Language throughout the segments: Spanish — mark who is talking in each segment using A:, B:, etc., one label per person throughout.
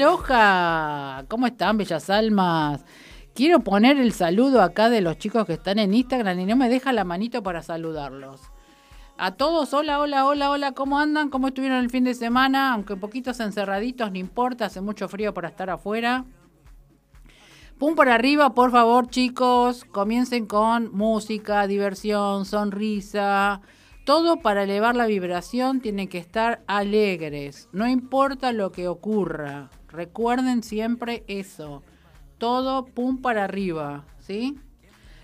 A: Aloha, ¿cómo están, bellas almas? Quiero poner el saludo acá de los chicos que están en Instagram y no me deja la manito para saludarlos. A todos, hola, hola, hola, hola, ¿cómo andan? ¿Cómo estuvieron el fin de semana? Aunque poquitos encerraditos, no importa, hace mucho frío para estar afuera. Pum por arriba, por favor, chicos. Comiencen con música, diversión, sonrisa. Todo para elevar la vibración tiene que estar alegres. No importa lo que ocurra. Recuerden siempre eso. Todo pum para arriba, ¿sí?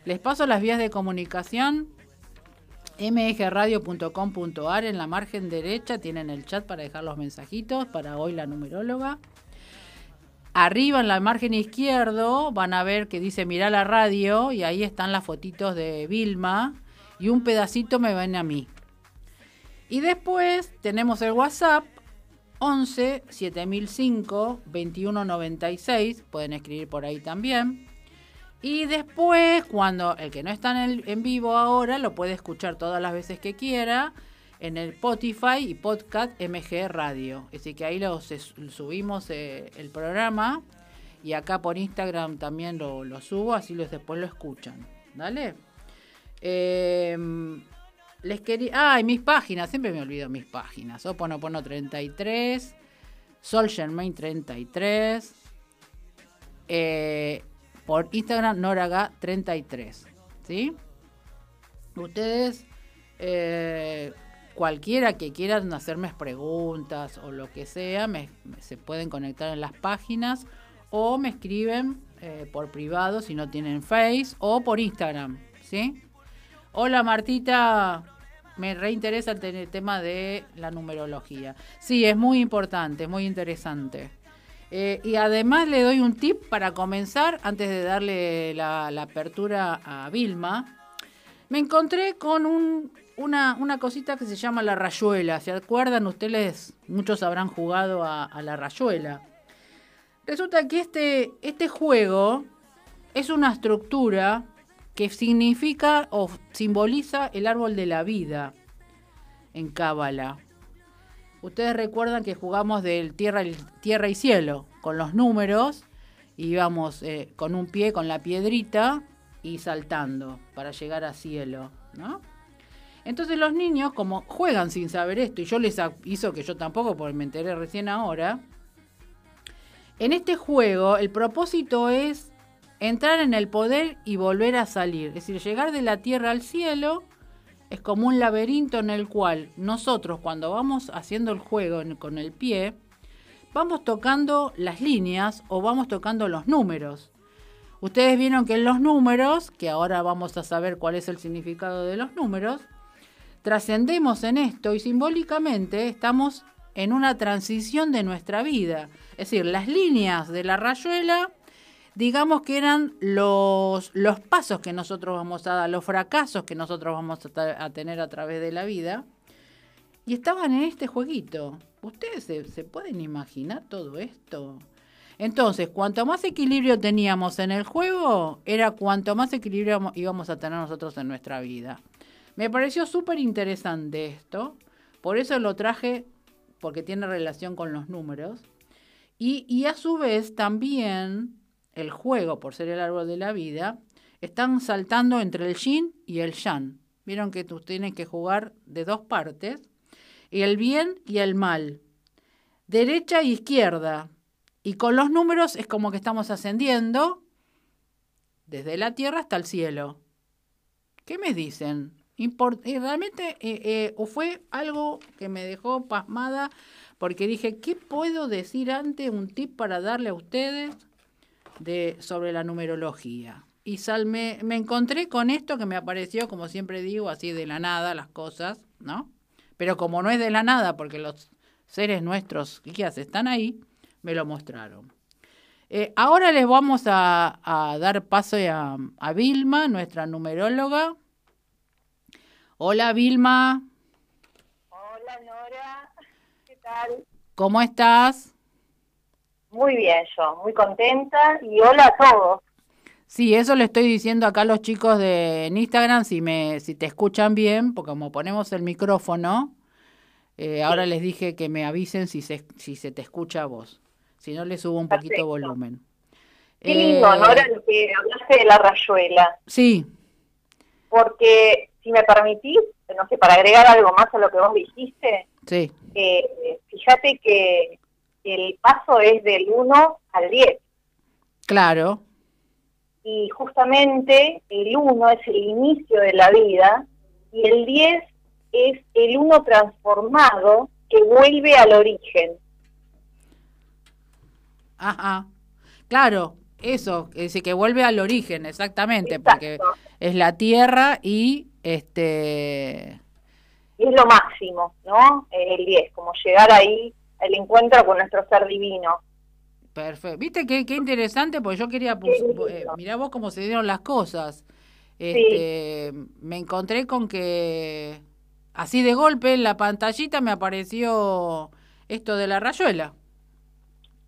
A: Les paso las vías de comunicación. mgradio.com.ar en la margen derecha tienen el chat para dejar los mensajitos para hoy la numeróloga. Arriba en la margen izquierdo van a ver que dice Mirá la radio y ahí están las fotitos de Vilma y un pedacito me ven a mí. Y después tenemos el WhatsApp 11 7005 2196, pueden escribir por ahí también. Y después, cuando el que no está en, en vivo ahora, lo puede escuchar todas las veces que quiera en el Spotify y podcast MG Radio. Así que ahí lo subimos eh, el programa y acá por Instagram también lo, subo, así los después lo escuchan. ¿Dale? Em, les quería. Ah, y mis páginas, siempre me olvido mis páginas. Oponopono 33, Sol Germain 33, eh, por Instagram Noraga 33. ¿Sí? Ustedes. Eh, cualquiera que quieran hacerme preguntas o lo que sea, se pueden conectar en las páginas o me escriben eh, por privado si no tienen Face o por Instagram, ¿sí? Hola Martita, me reinteresa el, tema de la numerología. Sí, es muy importante, muy interesante. Eh, y además le doy un tip para comenzar, antes de darle la apertura a Vilma. Me encontré con un una, una cosita que se llama la rayuela. ¿Se acuerdan ustedes? Muchos habrán jugado a, la rayuela. Resulta que este, este juego es una estructura que significa o simboliza el árbol de la vida en Cábala. Ustedes recuerdan que jugamos del tierra, tierra y cielo con los números, íbamos eh, con un pie, con la piedrita y saltando para llegar a cielo, ¿no? Entonces los niños, como juegan sin saber esto, y yo les hizo que yo tampoco, porque me enteré recién ahora, en este juego el propósito es entrar en el poder y volver a salir. Es decir, llegar de la tierra al cielo es como un laberinto en el cual nosotros cuando vamos haciendo el juego con el pie, vamos tocando las líneas o vamos tocando los números. Ustedes vieron que en los números, que ahora vamos a saber cuál es el significado de los números, trascendemos en esto y simbólicamente estamos en una transición de nuestra vida. Es decir, las líneas de la rayuela, digamos que eran los, los pasos que nosotros vamos a dar, los fracasos que nosotros vamos a, tener a través de la vida. Y estaban en este jueguito. ¿Ustedes se, se pueden imaginar todo esto? Entonces, cuanto más equilibrio teníamos en el juego, era cuanto más equilibrio íbamos a tener nosotros en nuestra vida. Me pareció súper interesante esto, por eso lo traje, porque tiene relación con los números. Y, a su vez también el juego, por ser el árbol de la vida, están saltando entre el yin y el yang. Vieron que tú tienes que jugar de dos partes, el bien y el mal, derecha e izquierda. Y con los números es como que estamos ascendiendo desde la tierra hasta el cielo. ¿Qué me dicen? y realmente eh, eh, fue algo que me dejó pasmada porque dije, ¿qué puedo decir ante un tip para darle a ustedes de, sobre la numerología? Y sal, me, me encontré con esto que me apareció, como siempre digo, así de la nada las cosas, ¿no? Pero como no es de la nada, porque los seres nuestros guías están ahí, me lo mostraron. Eh, ahora les vamos a, a dar paso a, a Vilma, nuestra numeróloga, Hola Vilma.
B: Hola Nora, ¿qué tal?
A: ¿Cómo estás?
B: Muy bien yo, muy contenta y hola a todos.
A: Sí, eso le estoy diciendo acá a los chicos de Instagram, si, me, si te escuchan bien, porque como ponemos el micrófono, eh, ahora les dije que me avisen si se, si se te escucha a vos. Si no, le subo un poquito volumen.
B: Qué lindo, ¿no? Ahora lo que hablaste de la rayuela.
A: Sí.
B: Porque, si me permitís, no sé, para agregar algo más a lo que vos dijiste,
A: sí.
B: Eh, fíjate que el paso es del 1 al 10.
A: Claro.
B: Y justamente el 1 es el inicio de la vida y el 10 es el 1 transformado que vuelve al origen.
A: Ajá. Claro, eso, es decir, que vuelve al origen, exactamente, porque es la tierra y este
B: es lo máximo, ¿no? El 10, como llegar ahí al encuentro con nuestro ser divino.
A: Perfecto. ¿Viste qué, qué interesante? Porque yo quería, pues, eh, mirá vos cómo se dieron las cosas. Este, Me encontré con que así de golpe en la pantallita me apareció esto de la rayuela.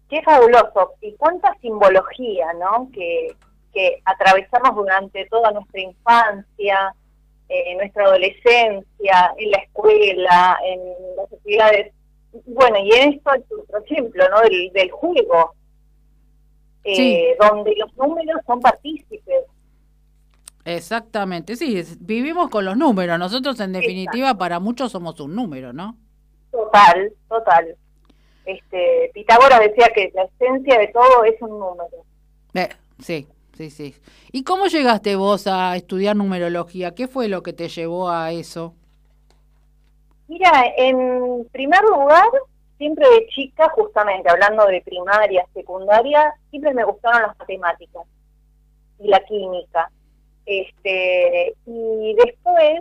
B: Qué fabuloso. Y cuánta simbología, ¿no? Que, que atravesamos durante toda nuestra infancia, en nuestra adolescencia, en la escuela, en las actividades. Bueno, y en esto es otro ejemplo, ¿no? Del, del juego, eh, donde los números son partícipes.
A: Exactamente, sí, vivimos con los números. Nosotros, en definitiva, para muchos somos un número, ¿no?
B: Total, total. Este, Pitágoras decía que la esencia de todo es un número.
A: Eh, sí, sí, sí. ¿Y cómo llegaste vos a estudiar numerología? ¿Qué fue lo que te llevó a eso?
B: Mira, en primer lugar, siempre de chica, justamente hablando de primaria, secundaria, siempre me gustaron las matemáticas y la química. Este, y después,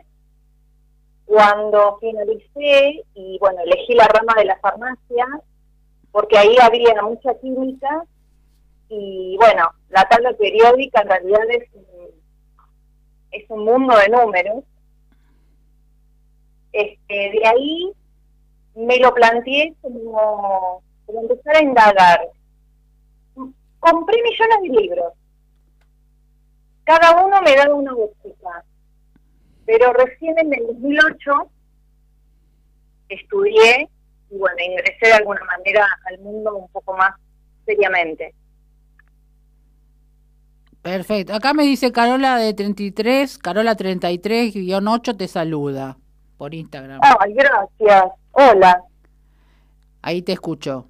B: cuando finalicé y bueno, elegí la rama de la farmacia, porque ahí había mucha química, y bueno, la tabla periódica en realidad es es un mundo de números. Este, de ahí me lo planteé como, como empezar a indagar. Compré millones de libros. Cada uno me daba una óptica. Pero recién en el 2008 estudié y bueno, ingresé de alguna manera al mundo un poco más seriamente.
A: Perfecto. Acá me dice Carola de 33, Carola 33-8 te saluda por Instagram.
B: Ay, gracias. Hola.
A: Ahí te escucho.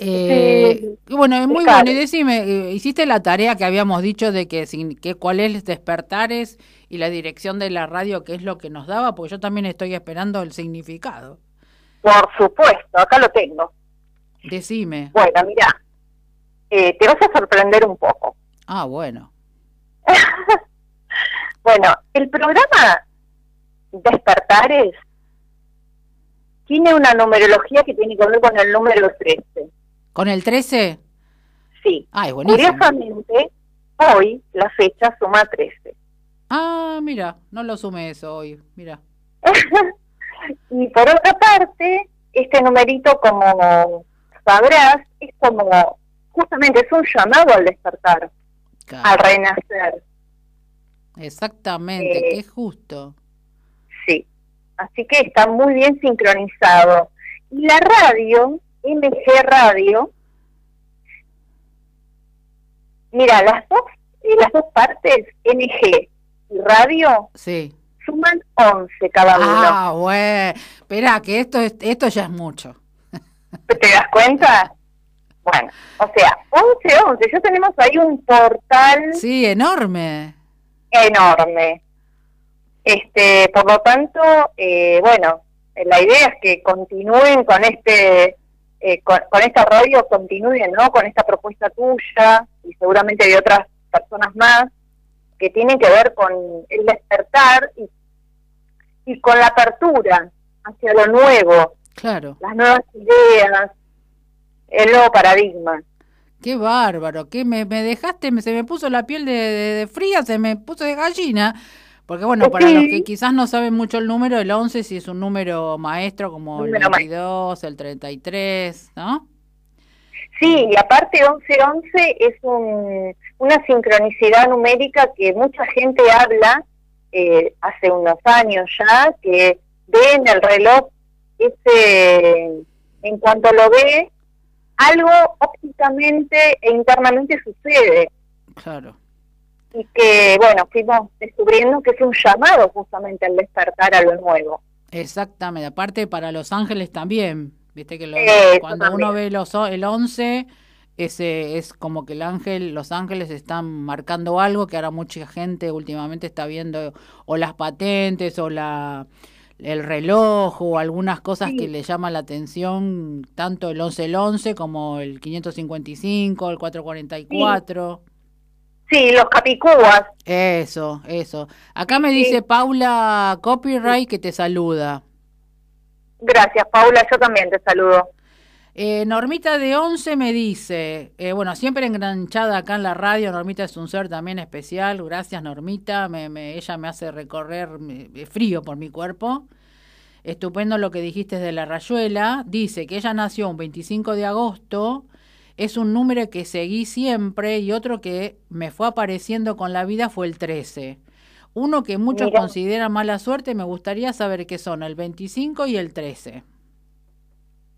A: Eh, bueno, es muy bueno. Y decime, eh, ¿hiciste la tarea que habíamos dicho de que, que cuál es despertares y la dirección de la radio, qué es lo que nos daba? Porque yo también estoy esperando el significado.
B: Por supuesto, acá lo tengo.
A: Decime.
B: Bueno, mira, eh, te vas a sorprender un poco.
A: Ah, bueno.
B: bueno, el programa Despertares tiene una numerología que tiene que ver con el número 13.
A: ¿Con el 13?
B: Sí.
A: Buenísimo.
B: Curiosamente, hoy la fecha suma 13.
A: Ah, mira, no lo sumé eso hoy, mira.
B: y por otra parte, este numerito, como sabrás, es como, justamente es un llamado al despertar al renacer.
A: Exactamente, eh, qué justo.
B: Sí, así que está muy bien sincronizado. Y la radio, MG Radio, mira, las dos, las dos partes, MG y radio,
A: sí.
B: suman 11 cada uno.
A: Ah, bueno. Espera, que esto, esto ya es mucho.
B: ¿Te das cuenta? Bueno, o sea, 11-11, ya tenemos ahí un portal.
A: Sí, enorme.
B: Enorme. Este, por lo tanto, eh, bueno, la idea es que continúen con este, eh, con, esta radio, continúen, ¿no? Con esta propuesta tuya y seguramente de otras personas más que tienen que ver con el despertar y, y con la apertura hacia lo nuevo.
A: Claro.
B: Las nuevas ideas, el nuevo paradigma.
A: Qué bárbaro, que me, me, dejaste, se me puso la piel de, fría, se me puso de gallina. Porque bueno, para los que quizás no saben mucho el número, el 11 si es un número maestro como el 22, el 33, ¿no?
B: Sí, y aparte 11-11 es un, una sincronicidad numérica que mucha gente habla eh, hace unos años ya, que ve en el reloj ese, en cuanto lo ve, algo ópticamente e internamente sucede.
A: Claro.
B: Y que, bueno, fuimos descubriendo que es un llamado justamente al despertar a lo nuevo.
A: Exactamente, aparte para los ángeles también, viste que lo- cuando
B: también.
A: uno ve los, el 11, ese es como que el ángel, los ángeles están marcando algo que ahora mucha gente últimamente está viendo, o las patentes, o la el reloj, o algunas cosas
B: Sí.
A: que le llaman la atención, tanto el 11 el 11 como el 555, el 444.
B: Sí, los capicúas.
A: Eso, eso. Acá me
B: Sí.
A: dice Paula Copyright que te saluda.
B: Gracias, Paula, yo también te saludo.
A: Eh, Normita de 11 me dice, eh, bueno, siempre enganchada acá en la radio, Normita es un ser también especial, gracias Normita, me, me- ella me hace recorrer frío por mi cuerpo. Estupendo lo que dijiste de la rayuela. Dice que ella nació un 25 de agosto, es un número que seguí siempre y otro que me fue apareciendo con la vida fue el 13. Uno que muchos
B: Mira.
A: consideran mala suerte, me gustaría saber qué son el 25 y el 13.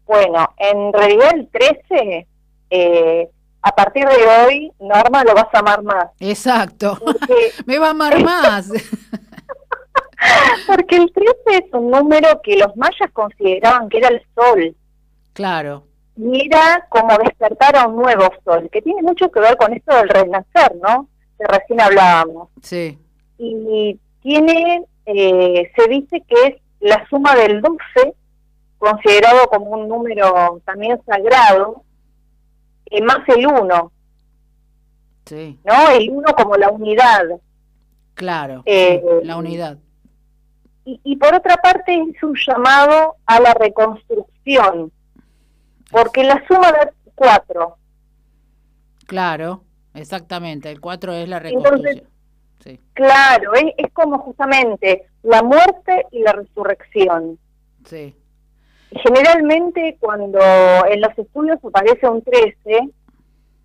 B: Bueno, en realidad el 13, eh, a partir de hoy, Norma lo vas a amar más.
A: Exacto.
B: Porque,
A: Me va a amar más.
B: porque el 13 es un número que los mayas consideraban que era el sol.
A: claro,
B: Y era como despertar a un nuevo sol, que tiene mucho que ver con esto del renacer, ¿no? Que recién hablábamos.
A: sí,
B: y tiene, eh, se dice que es la suma del 12, considerado como un número también sagrado, eh, más el 1,
A: sí,
B: ¿no? El 1 como la unidad.
A: claro.
B: Eh,
A: la unidad.
B: Y, y por otra parte es un llamado a la reconstrucción, porque la suma da 4.
A: Claro, exactamente. El 4 es la
B: Entonces-
A: reconstrucción. Sí,
B: Claro, es, es como justamente la muerte y la resurrección.
A: sí,
B: Generalmente cuando en los estudios aparece un 13,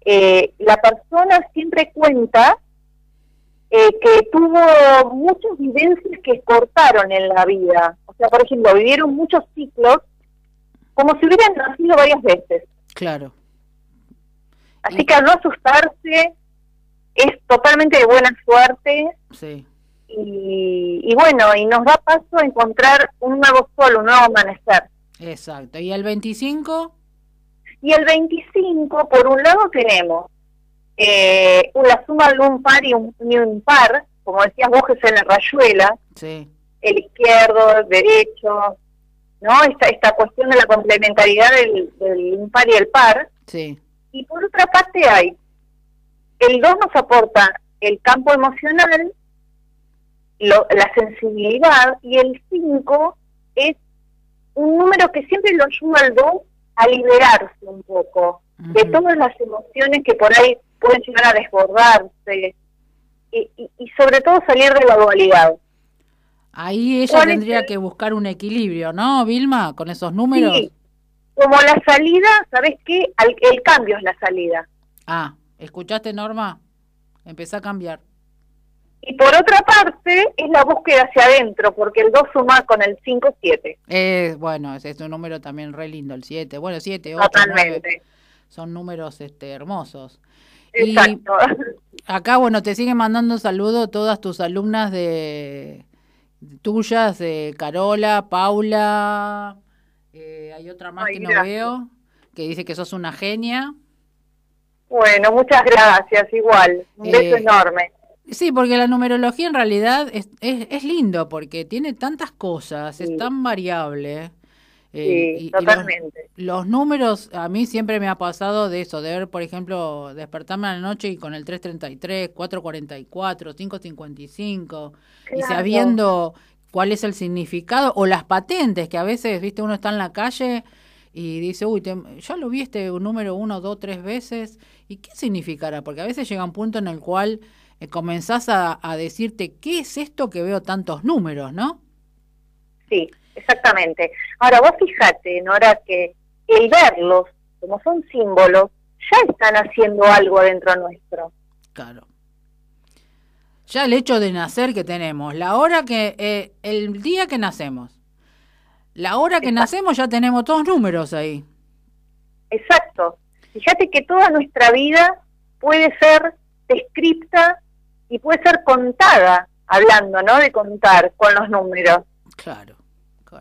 B: eh, la persona siempre cuenta eh, que tuvo muchas vivencias que cortaron en la vida. O sea, por ejemplo, vivieron muchos ciclos como si hubieran nacido varias veces.
A: claro.
B: Así que al no asustarse, es totalmente de buena suerte
A: Sí,
B: y, y bueno, y nos da paso a encontrar un nuevo sol, un nuevo amanecer.
A: exacto. ¿Y el 25?
B: Y el 25, por un lado, tenemos eh, la suma de un par y un, y un par, como decías vos, que es en la rayuela,
A: Sí,
B: el izquierdo, el derecho, ¿no? Esta, esta cuestión de la complementariedad del, del impar y el par.
A: sí,
B: Y por otra parte hay, el 2 nos aporta el campo emocional, lo- la sensibilidad, y el 5 es un número que siempre lo ayuda al 2 a liberarse un poco de todas las emociones que por ahí pueden llegar a desbordarse y, y- y sobre todo salir de la dualidad.
A: Ahí ella
B: ¿Cuál es
A: tendría
B: el-
A: que buscar un equilibrio, ¿no, Vilma? Con esos números.
B: Sí, como la salida, ¿sabes qué? El cambio es la salida.
A: Ah, ¿escuchaste, Norma? Empezá a cambiar.
B: Y por otra parte, es la búsqueda hacia adentro, porque el 2 suma con el 5, 7.
A: Eh, bueno, es un número también re lindo, el 7. Bueno, 7, 8,
B: Totalmente.
A: Son números este, hermosos. Y
B: Exacto.
A: acá, bueno, te siguen mandando saludos todas tus alumnas de tuyas, de Carola, Paula, eh, hay otra más
B: Ay,
A: que no
B: gracias.
A: veo, que dice que sos una genia.
B: Bueno, muchas gracias, igual. Un beso
A: Eh,
B: enorme.
A: Sí, porque la numerología en realidad es, es, es lindo, porque tiene tantas cosas, es tan variable. Eh,
B: Sí,
A: y- y los-
B: totalmente.
A: Los números, a mí siempre me ha pasado de eso, de ver, por ejemplo, despertarme a la noche y con el 333, 444, 555, y
B: Claro.
A: sabiendo cuál es el significado, o las patentes, que a veces, viste, uno está en la calle y dice, uy, te- ya lo vi este número uno, dos, tres veces, ¿y qué significará? Porque a veces llega un punto en el cual eh, comenzás a, a decirte, ¿qué es esto que veo tantos números, no?
B: Sí, exactamente. Ahora, vos fíjate, Nora, que el verlos, como son símbolos, ya están haciendo algo adentro nuestro.
A: Claro. Ya el hecho de nacer que tenemos, la hora que, eh, el día que nacemos, la hora que
B: Exacto.
A: nacemos ya tenemos todos números ahí.
B: Exacto. Fíjate que toda nuestra vida puede ser descripta y puede ser contada, hablando, ¿no? De contar con los números.
A: Claro,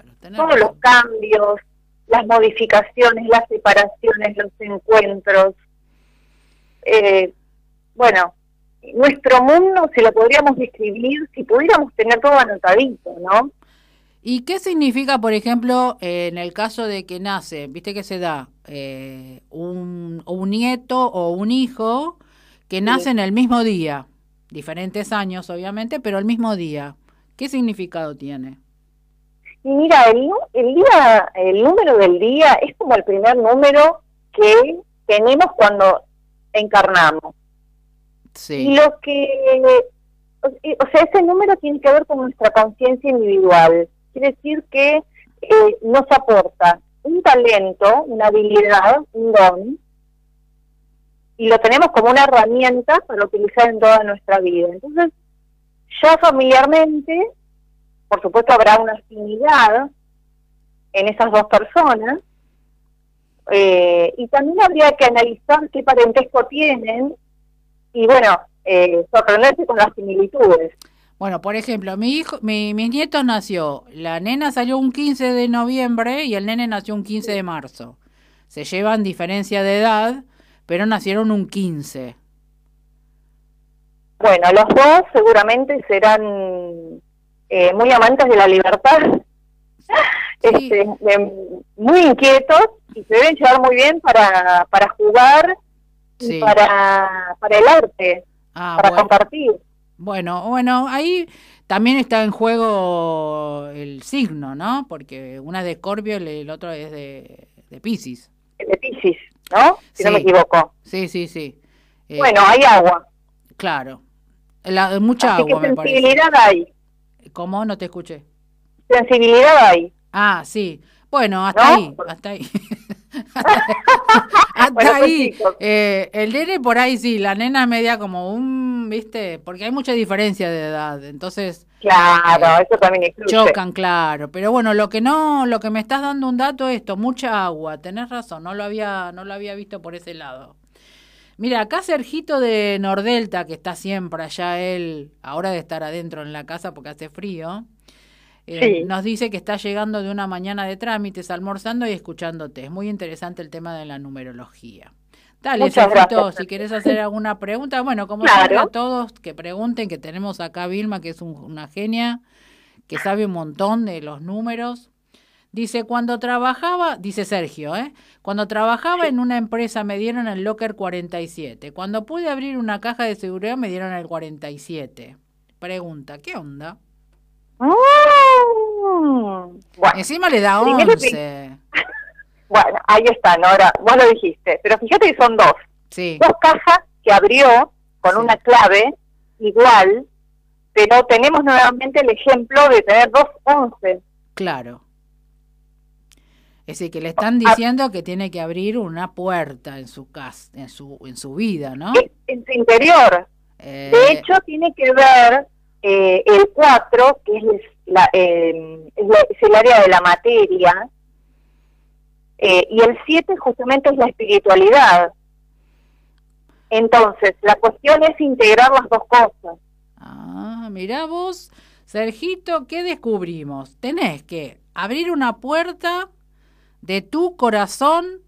A: claro.
B: Todos los cambios, las modificaciones, las separaciones, los encuentros. Eh, bueno, nuestro mundo, si lo podríamos describir, si pudiéramos tener todo anotadito, ¿no?
A: ¿Y qué significa, por ejemplo, en el caso de que nace, viste que se da eh, un, un, nieto o un hijo que nace en el mismo día, diferentes años obviamente, pero el mismo día? ¿Qué significado tiene?
B: Mira, el, el, día, el número del día es como el primer número que tenemos cuando encarnamos. Sí. Y lo que, o sea, ese número tiene que ver con nuestra conciencia individual quiere decir que eh, nos aporta un talento, una habilidad, un don, y lo tenemos como una herramienta para utilizar en toda nuestra vida. Entonces, ya familiarmente, por supuesto habrá una afinidad en esas dos personas, eh, y también habría que analizar qué parentesco tienen y, bueno, eh, sorprenderse con las similitudes.
A: Bueno, por ejemplo, mi hijo, mi, mis nietos nació, la nena salió un 15 de noviembre y el nene nació un 15 de marzo. Se llevan diferencia de edad, pero nacieron un 15.
B: Bueno, los dos seguramente serán eh, muy amantes de la libertad, este, muy inquietos y se deben llevar muy bien para, para jugar y para, para el arte, ah, para compartir.
A: Bueno, bueno, ahí también está en juego el signo, ¿no? Porque una es de Escorpio y el otro es de, de Pisces.
B: De Pisces, ¿no? Si no me equivoco.
A: Sí, sí, sí.
B: Eh, bueno, hay agua.
A: Claro. La, mucha agua,
B: me sensibilidad hay.
A: ¿Cómo? No te escuché.
B: Sensibilidad hay.
A: Ah, sí. Bueno, hasta ahí, hasta ahí. hasta pues ahí. Eh, el nene por ahí sí, la nena media como un, viste, porque hay mucha diferencia de edad, entonces.
B: Claro, eh, eso también incluye.
A: Chocan, claro. Pero bueno, lo que no, lo que me estás dando un dato es esto, mucha agua, tenés razón, no lo había, no lo había visto por ese lado. Mira, acá Sergito de Nordelta, que está siempre allá él, ahora de estar adentro en la casa porque hace frío, eh, nos dice que está llegando de una mañana de trámites, almorzando y escuchándote. Es muy interesante el tema de la numerología. Dale, Sergito, si quieres hacer alguna pregunta, bueno, como siempre a todos que pregunten, que tenemos acá a Vilma, que es una genia, que sabe un montón de los números. Dice, cuando trabajaba, dice Sergio, ¿eh? cuando trabajaba en una empresa me dieron el locker 47. Cuando pude abrir una caja de seguridad me dieron el 47. Pregunta, ¿qué onda?
B: Mm,
A: bueno, Encima le da 11.
B: bueno, ahí está, Nora, vos lo dijiste. Pero fíjate que son dos.
A: Sí.
B: Dos cajas que abrió con una clave igual, pero tenemos nuevamente el ejemplo de tener dos 11.
A: Claro. Es decir, que le están ah. diciendo que tiene que abrir una puerta en su casa, en su, en su vida, ¿no?
B: En su interior. De eh, hecho, tiene que ver eh, el 4, que es, la, eh, es, el área de la materia, eh, y el 7 justamente es la espiritualidad. Entonces, la cuestión es integrar las dos cosas.
A: Ah, mira vos, Sergito, ¿qué descubrimos? Tenés que abrir una puerta de tu corazón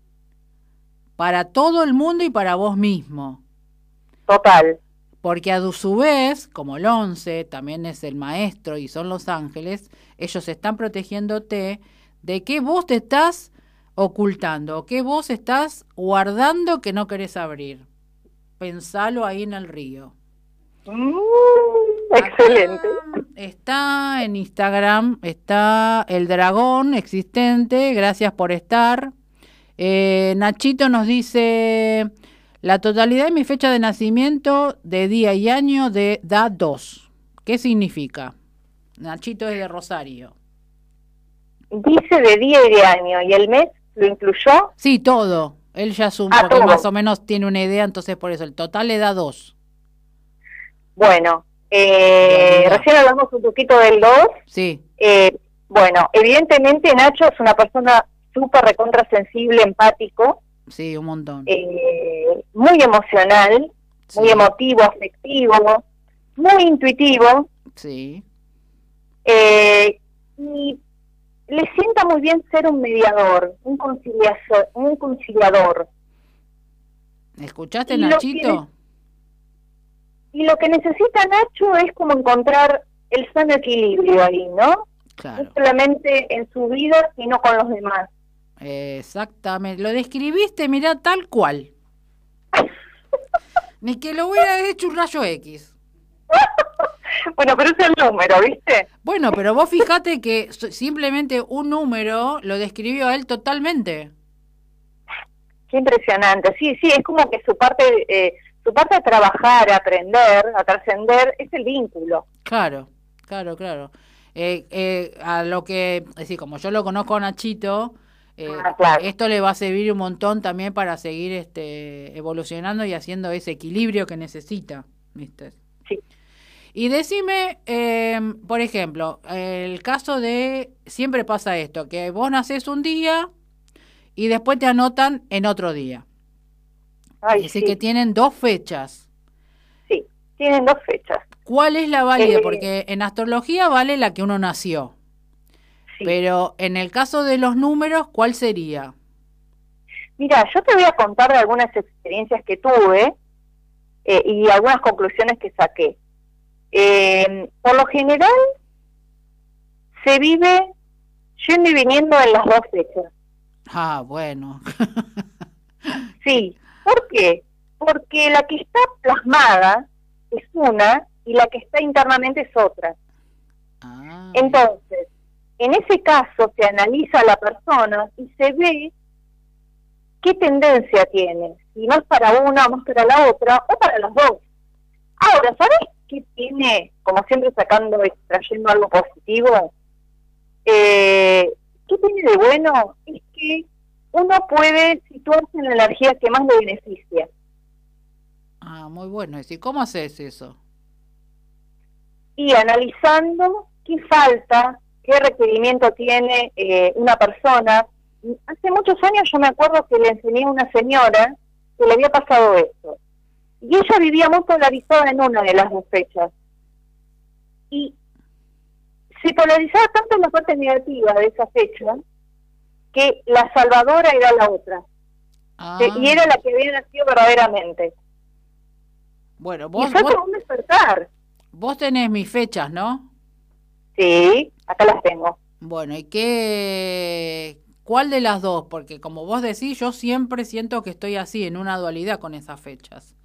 A: para todo el mundo y para vos mismo.
B: Total
A: porque a su vez, como el 11 también es el maestro y son los ángeles, ellos están protegiéndote de qué vos te estás ocultando, qué vos estás guardando que no querés abrir. Pensalo ahí en el río.
B: Mm, excelente.
A: está en Instagram, está el dragón existente, gracias por estar. Eh, Nachito nos dice, la totalidad de mi fecha de nacimiento de día y año de da 2. ¿Qué significa? Nachito es de Rosario.
B: Dice de día y de año. ¿Y el mes lo incluyó?
A: Sí, todo. Él ya asume, ah, porque más o menos tiene una idea, entonces por eso el total le da 2.
B: Bueno, eh, recién hablamos un poquito del 2.
A: Sí.
B: Eh, bueno, evidentemente Nacho es una persona súper recontra sensible, empático
A: Sí, un montón.
B: Eh, muy emocional, muy emotivo, afectivo, muy intuitivo.
A: Sí.
B: eh, y le sienta muy bien ser un mediador, un conciliador, un conciliador.
A: ¿Escuchaste, Nachito?
B: Y lo que necesita Nacho es como encontrar el sano equilibrio ahí, ¿no? No
A: Claro.
B: solamente en su vida, sino con los demás.
A: Exactamente. Lo describiste, mirá, tal cual. Ni que lo hubiera hecho un rayo X.
B: Bueno, pero es el número, ¿viste?
A: Bueno, pero vos fijate que simplemente un número lo describió a él totalmente.
B: Qué impresionante. Sí, sí, es como que su parte, eh, su parte a trabajar, a aprender, a trascender, es el vínculo.
A: Claro, claro, claro. Eh, eh, a lo que, es decir, como yo lo conozco a Nachito, eh,
B: Ah, claro.
A: esto le va a servir un montón también para seguir este, evolucionando y haciendo ese equilibrio que necesita, ¿viste?
B: Sí.
A: Y decime, eh, por ejemplo, el caso de, siempre pasa esto, que vos nacés un día y después te anotan en otro día.
B: Ay,
A: decir,
B: sí,
A: que tienen dos fechas.
B: sí, tienen dos fechas.
A: ¿Cuál es la válida?
B: Eh,
A: Porque en astrología vale la que uno nació.
B: Sí.
A: Pero en el caso de los números, ¿cuál sería?
B: Mira, yo te voy a contar de algunas experiencias que tuve eh, y algunas conclusiones que saqué. Eh, por lo general, se vive yendo y viniendo en las dos fechas.
A: Ah, bueno.
B: Sí, ¿por qué? Porque la que está plasmada es una y la que está internamente es otra.
A: Ah,
B: Entonces, en ese caso se analiza a la persona y se ve qué tendencia tiene, si más para una, más para la otra o para las dos. Ahora, ¿sabes qué tiene, como siempre sacando, extrayendo algo positivo? Eh, ¿Qué tiene de bueno? Es que uno puede situarse en la energía que más le beneficia.
A: ah, muy bueno. Decir, ¿cómo haces eso?
B: y analizando qué falta, qué requerimiento tiene eh, una persona. Hace muchos años yo me acuerdo que le enseñé a una señora que le había pasado esto. Y ella vivía muy polarizada en una de las dos fechas. Y se polarizaba tanto en la parte negativa de esa fecha que la salvadora era la otra.
A: Ah,
B: y era la que había nacido verdaderamente.
A: Bueno,
B: Y
A: vos,
B: fue
A: vos,
B: como un despertar.
A: vos tenés mis fechas, ¿no?
B: Sí, acá las tengo.
A: Bueno, ¿y qué? ¿Cuál de las dos? Porque como vos decís, yo siempre siento que estoy así, en una dualidad con esas fechas.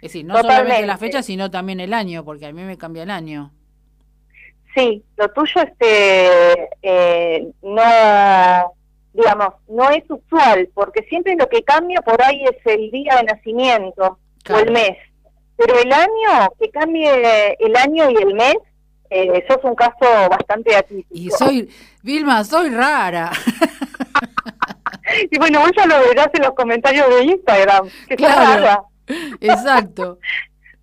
A: Es decir, no solamente las fechas, sino también el año, porque a mí me cambia el año.
B: Sí, lo tuyo este eh, no digamos no es usual porque siempre lo que cambia por ahí es el día de nacimiento o el mes, pero el año que cambie el año y el mes eh, sos un caso bastante atípico.
A: Y soy, Vilma, soy rara.
B: Y bueno, vos ya lo verás en los comentarios de Instagram. Que
A: Claro.
B: rara.
A: Exacto.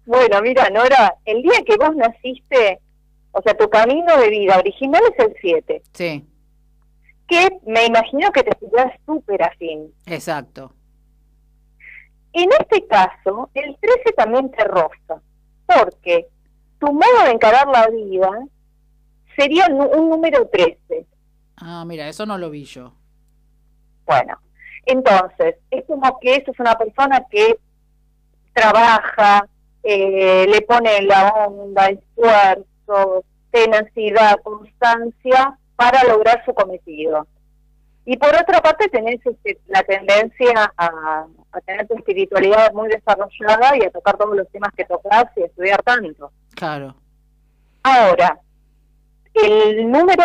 B: Bueno, mira, Nora, el día que vos naciste, o sea, tu camino de vida original es el 7.
A: Sí,
B: que me imagino que te sentás súper afín.
A: exacto.
B: En este caso, el 13 también te roza, porque tu modo de encarar la vida sería un número 13.
A: Ah, mira, eso no lo vi yo.
B: Bueno, entonces, es como que eso es una persona que trabaja, eh, le pone la onda, esfuerzo, tenacidad, constancia para lograr su cometido. Y por otra parte tenés este, la tendencia a, a tener tu espiritualidad muy desarrollada y a tocar todos los temas que tocas y a estudiar tanto.
A: Claro,
B: Ahora, el número,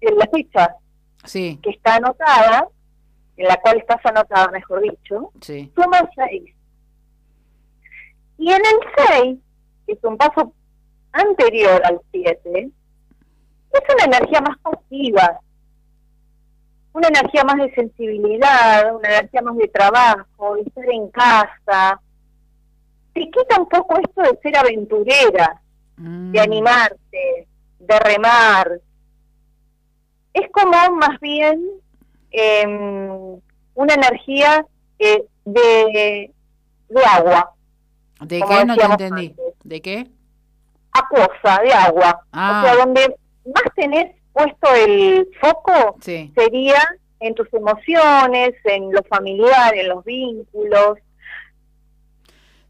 B: en la fecha
A: sí,
B: que está anotada, en la cual estás anotada, mejor dicho,
A: sí.
B: suma 6. Y en el 6, que es un paso anterior al 7, es una energía más pasiva, una energía más de sensibilidad, una energía más de trabajo, de estar en casa. Te quita un poco esto de ser aventurera,
A: Mm,
B: de animarte, de remar. Es como más bien em, una energía eh, de, de agua.
A: ¿De qué no te entendí? ¿De qué?
B: Acuosa, de agua. O sea, ah. donde más tenés puesto el foco sería en tus emociones, en lo familiar, en los vínculos.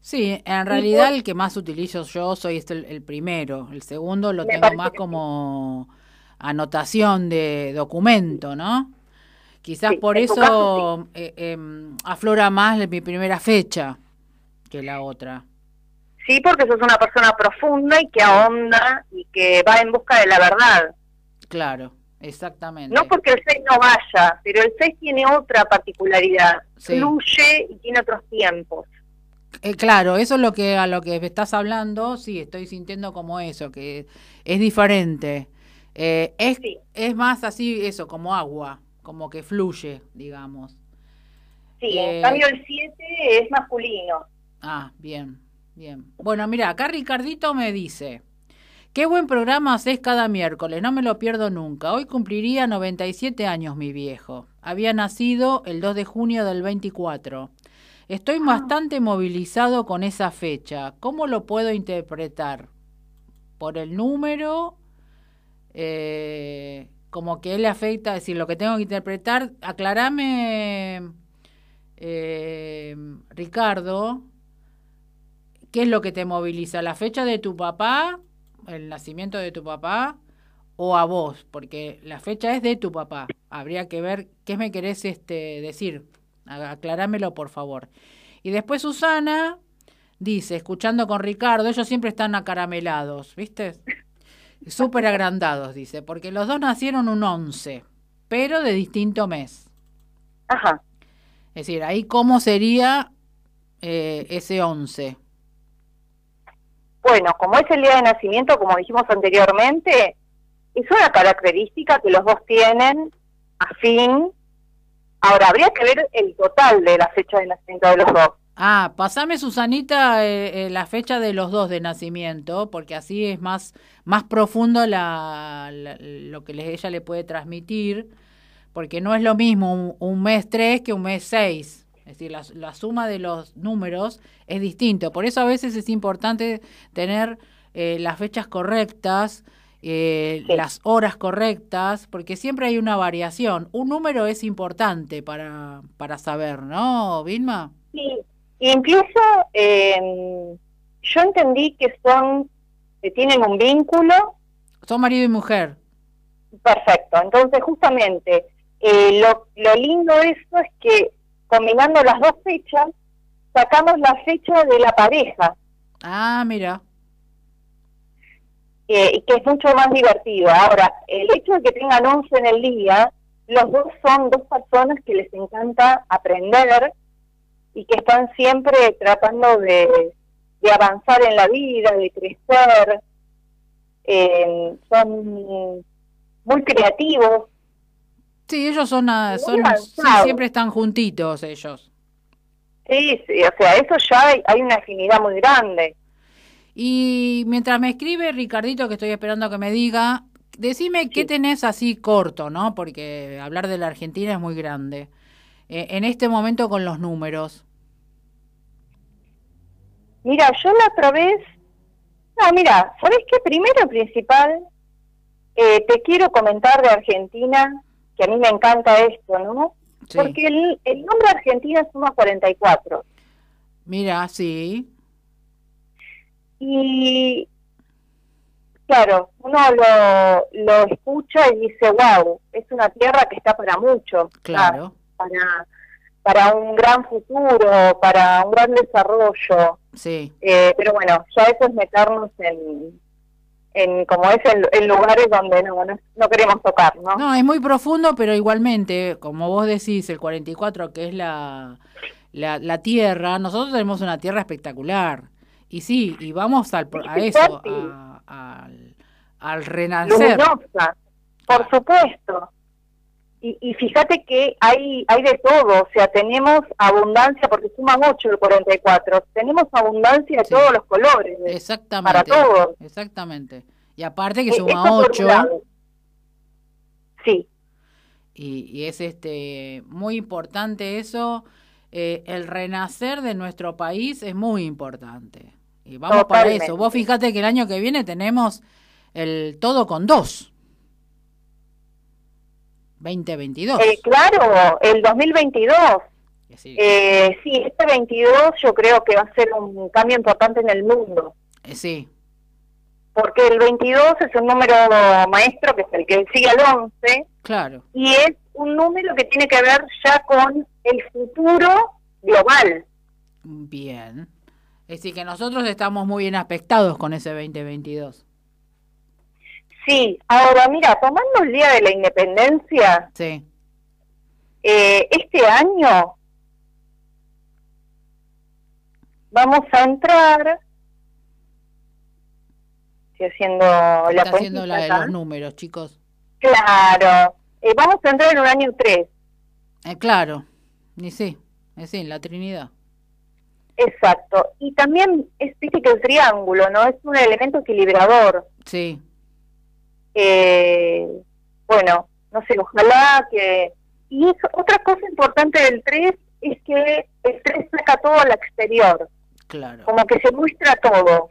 A: Sí, en realidad el que más utilizo yo soy este, el, primero. El segundo lo tengo más como anotación de documento, ¿no? Quizás por eso eh, em, aflora más mi primera fecha que la otra.
B: Sí, porque sos una persona profunda y que ahonda y que va en busca de la verdad.
A: Claro, exactamente.
B: No porque el 6 no vaya, pero el 6 tiene otra particularidad. Fluye y tiene otros tiempos.
A: Eh, claro, eso es lo que a lo que estás hablando, sí, estoy sintiendo como eso, que es diferente. Eh, es, es más así, eso, como agua, como que fluye, digamos.
B: Sí, en eh, cambio el 7 es masculino.
A: Ah, bien, bien. Bueno, mira, acá Ricardito me dice, qué buen programa haces cada miércoles, no me lo pierdo nunca. Hoy cumpliría 97 años mi viejo. Había nacido el 2 de junio del 24. Estoy ah. bastante movilizado con esa fecha. ¿Cómo lo puedo interpretar? ¿Por el número? Eh, como que él le afecta, es decir, lo que tengo que interpretar, aclarame, eh, Ricardo, ¿qué es lo que te moviliza? ¿La fecha de tu papá, el nacimiento de tu papá, o a vos? Porque la fecha es de tu papá. Habría que ver qué me querés este, decir. Aclarámelo, por favor. Y después Susana dice, escuchando con Ricardo, ellos siempre están acaramelados, ¿viste? Súper agrandados, dice, porque los dos nacieron un 11, pero de distinto mes.
B: Ajá.
A: Es decir, ahí cómo sería eh, ese 11.
B: Bueno, como es el día de nacimiento, como dijimos anteriormente, es una característica que los dos tienen afín. Ahora, habría que ver el total de la fecha de nacimiento de los dos.
A: Ah, pasame Susanita eh, eh, la fecha de los dos de nacimiento, porque así es más, más profundo la, lo que ella le puede transmitir, porque no es lo mismo un, mes tres que un mes seis. Es decir, la, suma de los números es distinto. Por eso a veces es importante tener eh, las fechas correctas, las horas correctas, porque siempre hay una variación. Un número es importante para, para saber, ¿no, Vilma?
B: Sí, Incluso eh, yo entendí que son, que tienen un vínculo.
A: Son marido y mujer.
B: Perfecto. Entonces, justamente, eh, lo, lo lindo de esto es que combinando las dos fechas, sacamos la fecha de la pareja.
A: Ah, mira.
B: Eh, que es mucho más divertido. Ahora, el hecho de que tengan 11 en el día, los dos son dos personas que les encanta aprender y que están siempre tratando de, avanzar en la vida, de crecer, eh, son muy creativos.
A: Sí, ellos son, son siempre están juntitos ellos.
B: Sí, sí, o sea, eso ya hay, una afinidad muy grande.
A: Y mientras me escribe Ricardito, que estoy esperando que me diga, decime qué tenés así corto, ¿no? Porque hablar de la Argentina es muy grande. Eh, en este momento con los números?
B: Mira, yo la otra vez, no, mira, ¿sabes qué? Primero principal, eh, te quiero comentar de Argentina, que a mí me encanta esto, ¿no? Porque el, el nombre Argentina suma 44.
A: Mira, sí.
B: Y claro, uno lo, lo escucha y dice, wow, es una tierra que está para mucho.
A: Claro.
B: Para, para un gran futuro, para un gran desarrollo.
A: Sí.
B: Eh, pero bueno, ya eso es meternos en, en como es en, lugares donde no, no, queremos tocar, ¿no?
A: No, es muy profundo, pero igualmente, como vos decís, el 44, que es la, la, tierra, nosotros tenemos una tierra espectacular. Y sí, y vamos al, a eso, al, al renacer.
B: Luminosa, por supuesto. Y, fíjate que hay, hay de todo, o sea, tenemos abundancia, porque suman 8 el 44, tenemos abundancia de todos los colores.
A: Exactamente.
B: Para todos.
A: Exactamente. Y aparte que e, suma 8.
B: Sí.
A: Y, y, es este muy importante eso. eh, el renacer de nuestro país es muy importante. Y vamos para eso. Vos fíjate que el año que viene tenemos el todo con dos. 2022.
B: Eh, claro, el 2022. Sí. Eh, sí, este 22 yo creo que va a ser un cambio importante en el mundo.
A: Eh, sí.
B: Porque el 22 es un número maestro, que es el que sigue al 11.
A: Claro.
B: Y es un número que tiene que ver ya con el futuro global.
A: Bien. Es decir, que nosotros estamos muy bien aspectados con ese 2022.
B: Sí, ahora mira, tomando el Día de la Independencia,
A: sí.
B: Eh, este año vamos a entrar, estoy haciendo la
A: Está haciendo la de los números, chicos.
B: Claro, eh, vamos a entrar en un año 3.
A: Eh, claro, y sí, es sí, la Trinidad.
B: Exacto, y también es, dice que el triángulo, ¿no? Es un elemento equilibrador.
A: Sí
B: eh, bueno, no sé, ojalá que... Y otra cosa importante del 3 es que el 3 saca todo al exterior.
A: Claro.
B: Como que se muestra todo.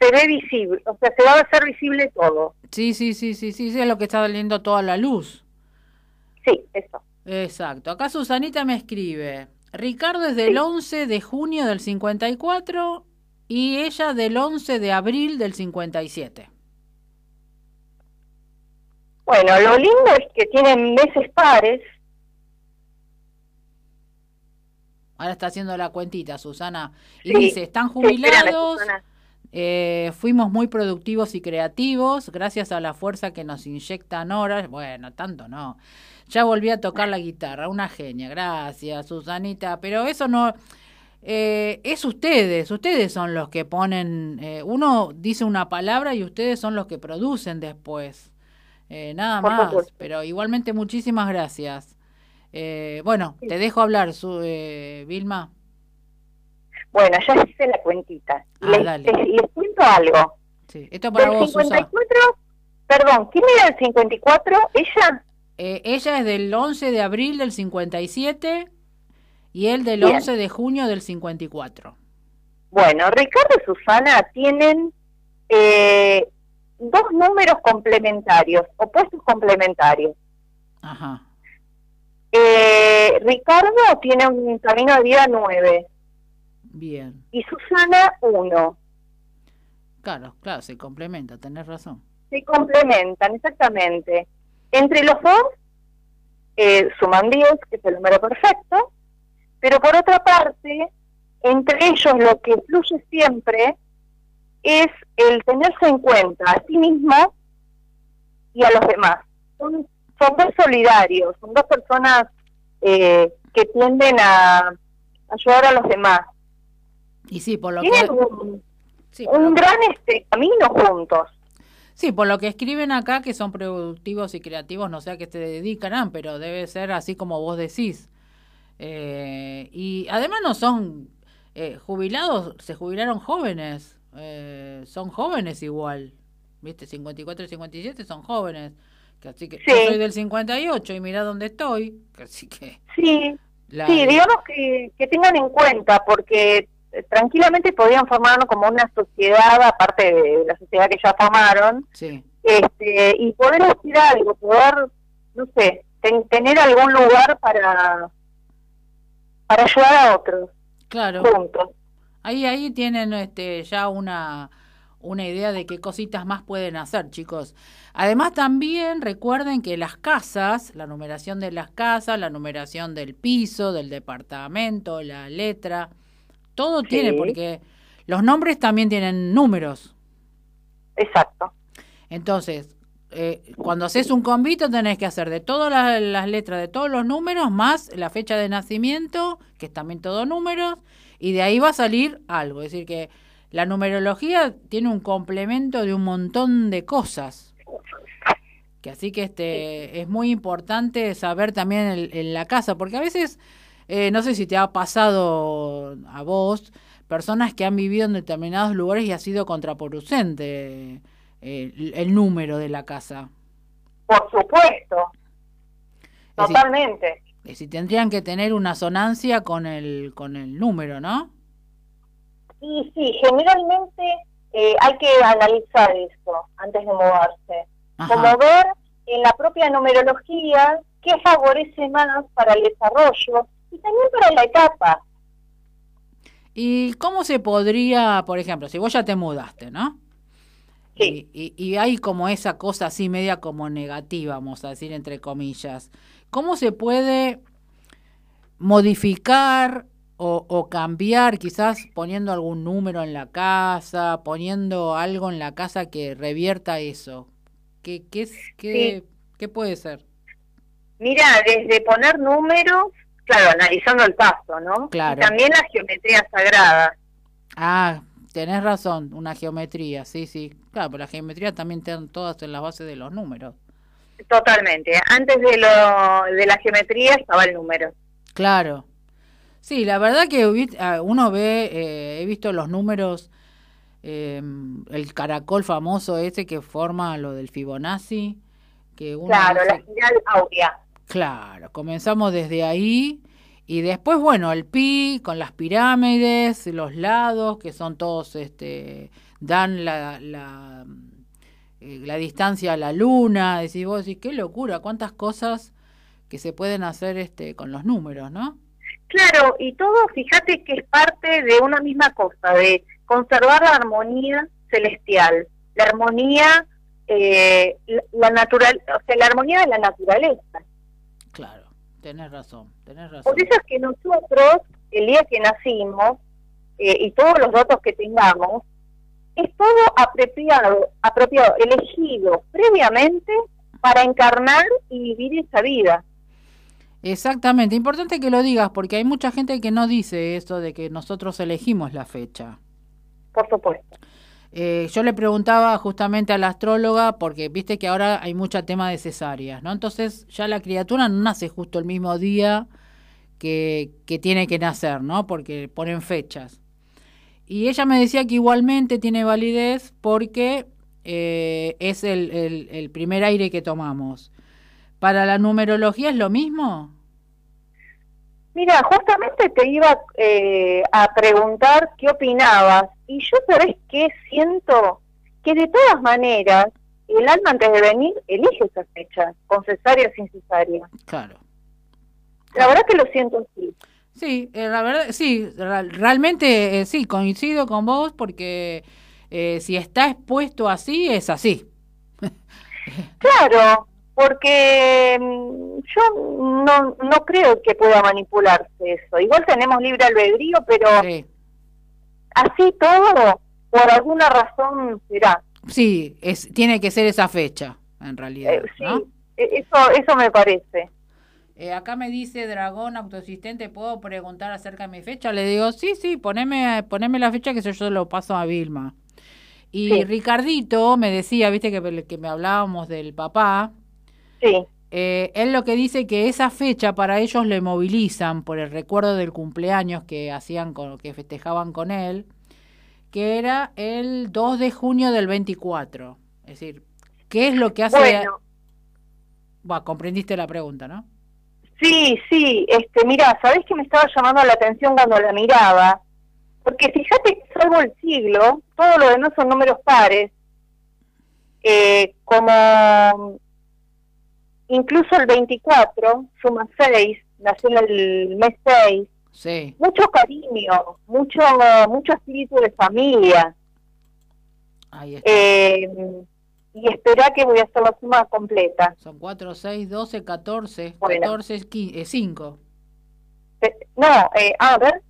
B: Se ve visible, o sea, se va a hacer visible todo.
A: Sí, sí, sí, sí, sí, sí, es lo que está saliendo toda la luz.
B: Sí, eso.
A: Exacto. Acá Susanita me escribe, Ricardo es del 11 de junio del 54 y ella del 11 de abril del 57.
B: Bueno, lo lindo es que tienen meses pares.
A: Ahora está haciendo la cuentita, Susana. Y dice, están jubilados, eh, fuimos muy productivos y creativos, gracias a la fuerza que nos inyectan horas. Bueno, tanto no. Ya volví a tocar la guitarra, una genia, gracias, Susanita. Pero eso no... Eh, es ustedes, ustedes son los que ponen, eh, uno dice una palabra y ustedes son los que producen después. Eh, nada más, pero igualmente muchísimas gracias. Eh, bueno, te dejo hablar, su, eh, Vilma.
B: Bueno, ya hice la cuentita. Ah, les, dale. Les, cuento algo.
A: Sí, esto para vos, 54,
B: Perdón, ¿quién era el 54? ¿Ella?
A: Eh, ella es del 11 de abril del 57 y él del 11 de junio del 54.
B: Bueno, Ricardo y Susana tienen eh, dos números complementarios, opuestos complementarios.
A: Ajá.
B: Eh, Ricardo tiene un camino de vida nueve.
A: Bien.
B: Y Susana uno.
A: Claro, claro, se complementa, tenés razón.
B: Se complementan, exactamente. Entre los dos eh, suman 10, que es el número perfecto, pero por otra parte, entre ellos lo que fluye siempre es el tenerse en cuenta a sí mismo y a los demás. Son, son dos solidarios, son dos personas eh, que tienden a ayudar a los demás.
A: Y sí, por lo
B: Tienen que... un, un gran este camino juntos.
A: Sí, por lo que escriben acá, que son productivos y creativos, no sé a qué se dedicarán, pero debe ser así como vos decís. Eh, y además no son eh, jubilados, se jubilaron jóvenes. Eh, son jóvenes igual, ¿viste? 54 y 57 son jóvenes. Que así que yo soy del 58 y mira dónde estoy, así que...
B: Sí, sí digamos que, que tengan en cuenta, porque eh, tranquilamente podrían formar como una sociedad, aparte de la sociedad que ya formaron,
A: sí.
B: este, y poder hacer algo, poder, no sé, tener algún lugar para, para ayudar a otros.
A: Claro.
B: Juntos.
A: Ahí, ahí tienen este, ya una, una idea de qué cositas más pueden hacer, chicos. Además, también recuerden que las casas, la numeración de las casas, la numeración del piso, del departamento, la letra, todo tiene, porque los nombres también tienen números.
B: Exacto.
A: Entonces, eh, cuando haces un convito tenés que hacer de todas las, las, letras, de todos los números, más la fecha de nacimiento, que es también todo números, y de ahí va a salir algo. Es decir, que la numerología tiene un complemento de un montón de cosas. Que así que este es muy importante saber también en, la casa, porque a veces, eh, no sé si te ha pasado a vos, personas que han vivido en determinados lugares y ha sido contraproducente eh, el, número de la casa.
B: Por supuesto. Totalmente.
A: Si tendrían que tener una sonancia con el, con el número, ¿no?
B: Sí, sí, generalmente eh, hay que analizar eso antes de moverse. Como ver en la propia numerología qué favorece más para el desarrollo y también para la etapa.
A: ¿Y cómo se podría, por ejemplo, si vos ya te mudaste, ¿no?
B: Sí.
A: Y, y, hay como esa cosa así media como negativa, vamos a decir entre comillas. ¿Cómo se puede modificar o, cambiar, quizás poniendo algún número en la casa, poniendo algo en la casa que revierta eso? ¿Qué, qué, qué, qué puede ser?
B: Mira, desde poner números, claro, analizando el paso, ¿no?
A: Claro.
B: Y también la geometría sagrada.
A: Ah, tenés razón, una geometría, sí, sí. Claro, pero la geometría también están todas en la base de los números.
B: Totalmente. Antes de, lo, de la geometría estaba el número.
A: Claro. Sí, la verdad que ah, uno ve, eh, he visto los números, eh, el caracol famoso ese que forma lo del Fibonacci. Que uno
B: claro, la espiral áurea.
A: Claro, comenzamos desde ahí y después, bueno, el pi con las pirámides, los lados, que son todos, este, dan la, la, eh, la distancia a la luna, decís vos, y qué locura, cuántas cosas que se pueden hacer este, con los números, ¿no?
B: Claro, y todo, fíjate que es parte de una misma cosa, de conservar la armonía celestial, la armonía, eh, la, natural, o sea, la armonía de la naturaleza.
A: Claro, tenés razón, tenés razón.
B: Por eso es que nosotros, el día que nacimos, eh, y todos los datos que tengamos, es todo apropiado, apropiado, elegido previamente para encarnar y vivir esa vida.
A: Exactamente, importante que lo digas porque hay mucha gente que no dice eso de que nosotros elegimos la fecha.
B: Por supuesto.
A: Eh, yo le preguntaba justamente a la astróloga, porque viste que ahora hay mucho tema de cesáreas, ¿no? Entonces ya la criatura no nace justo el mismo día que, que tiene que nacer, ¿no? Porque ponen fechas. Y ella me decía que igualmente tiene validez porque eh, es el, el, el primer aire que tomamos. ¿Para la numerología es lo mismo?
B: Mira, justamente te iba eh, a preguntar qué opinabas y yo sabes qué siento que de todas maneras el alma antes de venir elige esa fecha, con cesárea o sin cesárea.
A: Claro.
B: La verdad que lo siento así.
A: Sí, eh, la verdad, sí, realmente eh, sí, coincido con vos porque si está expuesto así, es así.
B: claro, porque mm, yo no, no creo que pueda manipularse eso. Igual tenemos libre albedrío, pero así todo, por alguna razón será.
A: Sí, es, tiene que ser esa fecha, en realidad.
B: Eh, sí, eso, eso me parece.
A: Eh, acá me dice Dragón Autosistente, ¿puedo preguntar acerca de mi fecha? Le digo, sí, sí, poneme, poneme la fecha que yo lo paso a Vilma. Y Ricardito me decía, viste que, que me hablábamos del papá,
B: Sí.
A: Eh, él lo que dice que esa fecha para ellos le movilizan por el recuerdo del cumpleaños que hacían con, que festejaban con él, que era el 2 de junio del 24. Es decir, ¿qué es lo que hace?
B: Bueno,
A: bueno comprendiste la pregunta, ¿no?
B: Sí, sí. Este, mira, sabés que me estaba llamando la atención cuando la miraba, porque fíjate que salvo el siglo, todo lo demás son números pares. Eh, como incluso el 24 suma 6, nació en el mes 6.
A: Sí.
B: Mucho cariño, mucho mucho espíritu de familia.
A: Ahí está.
B: Eh, y espera que voy a hacer la suma completa.
A: Son 4, 6, 12, 14, bueno. 14, 15, 5.
B: No, eh, a ver.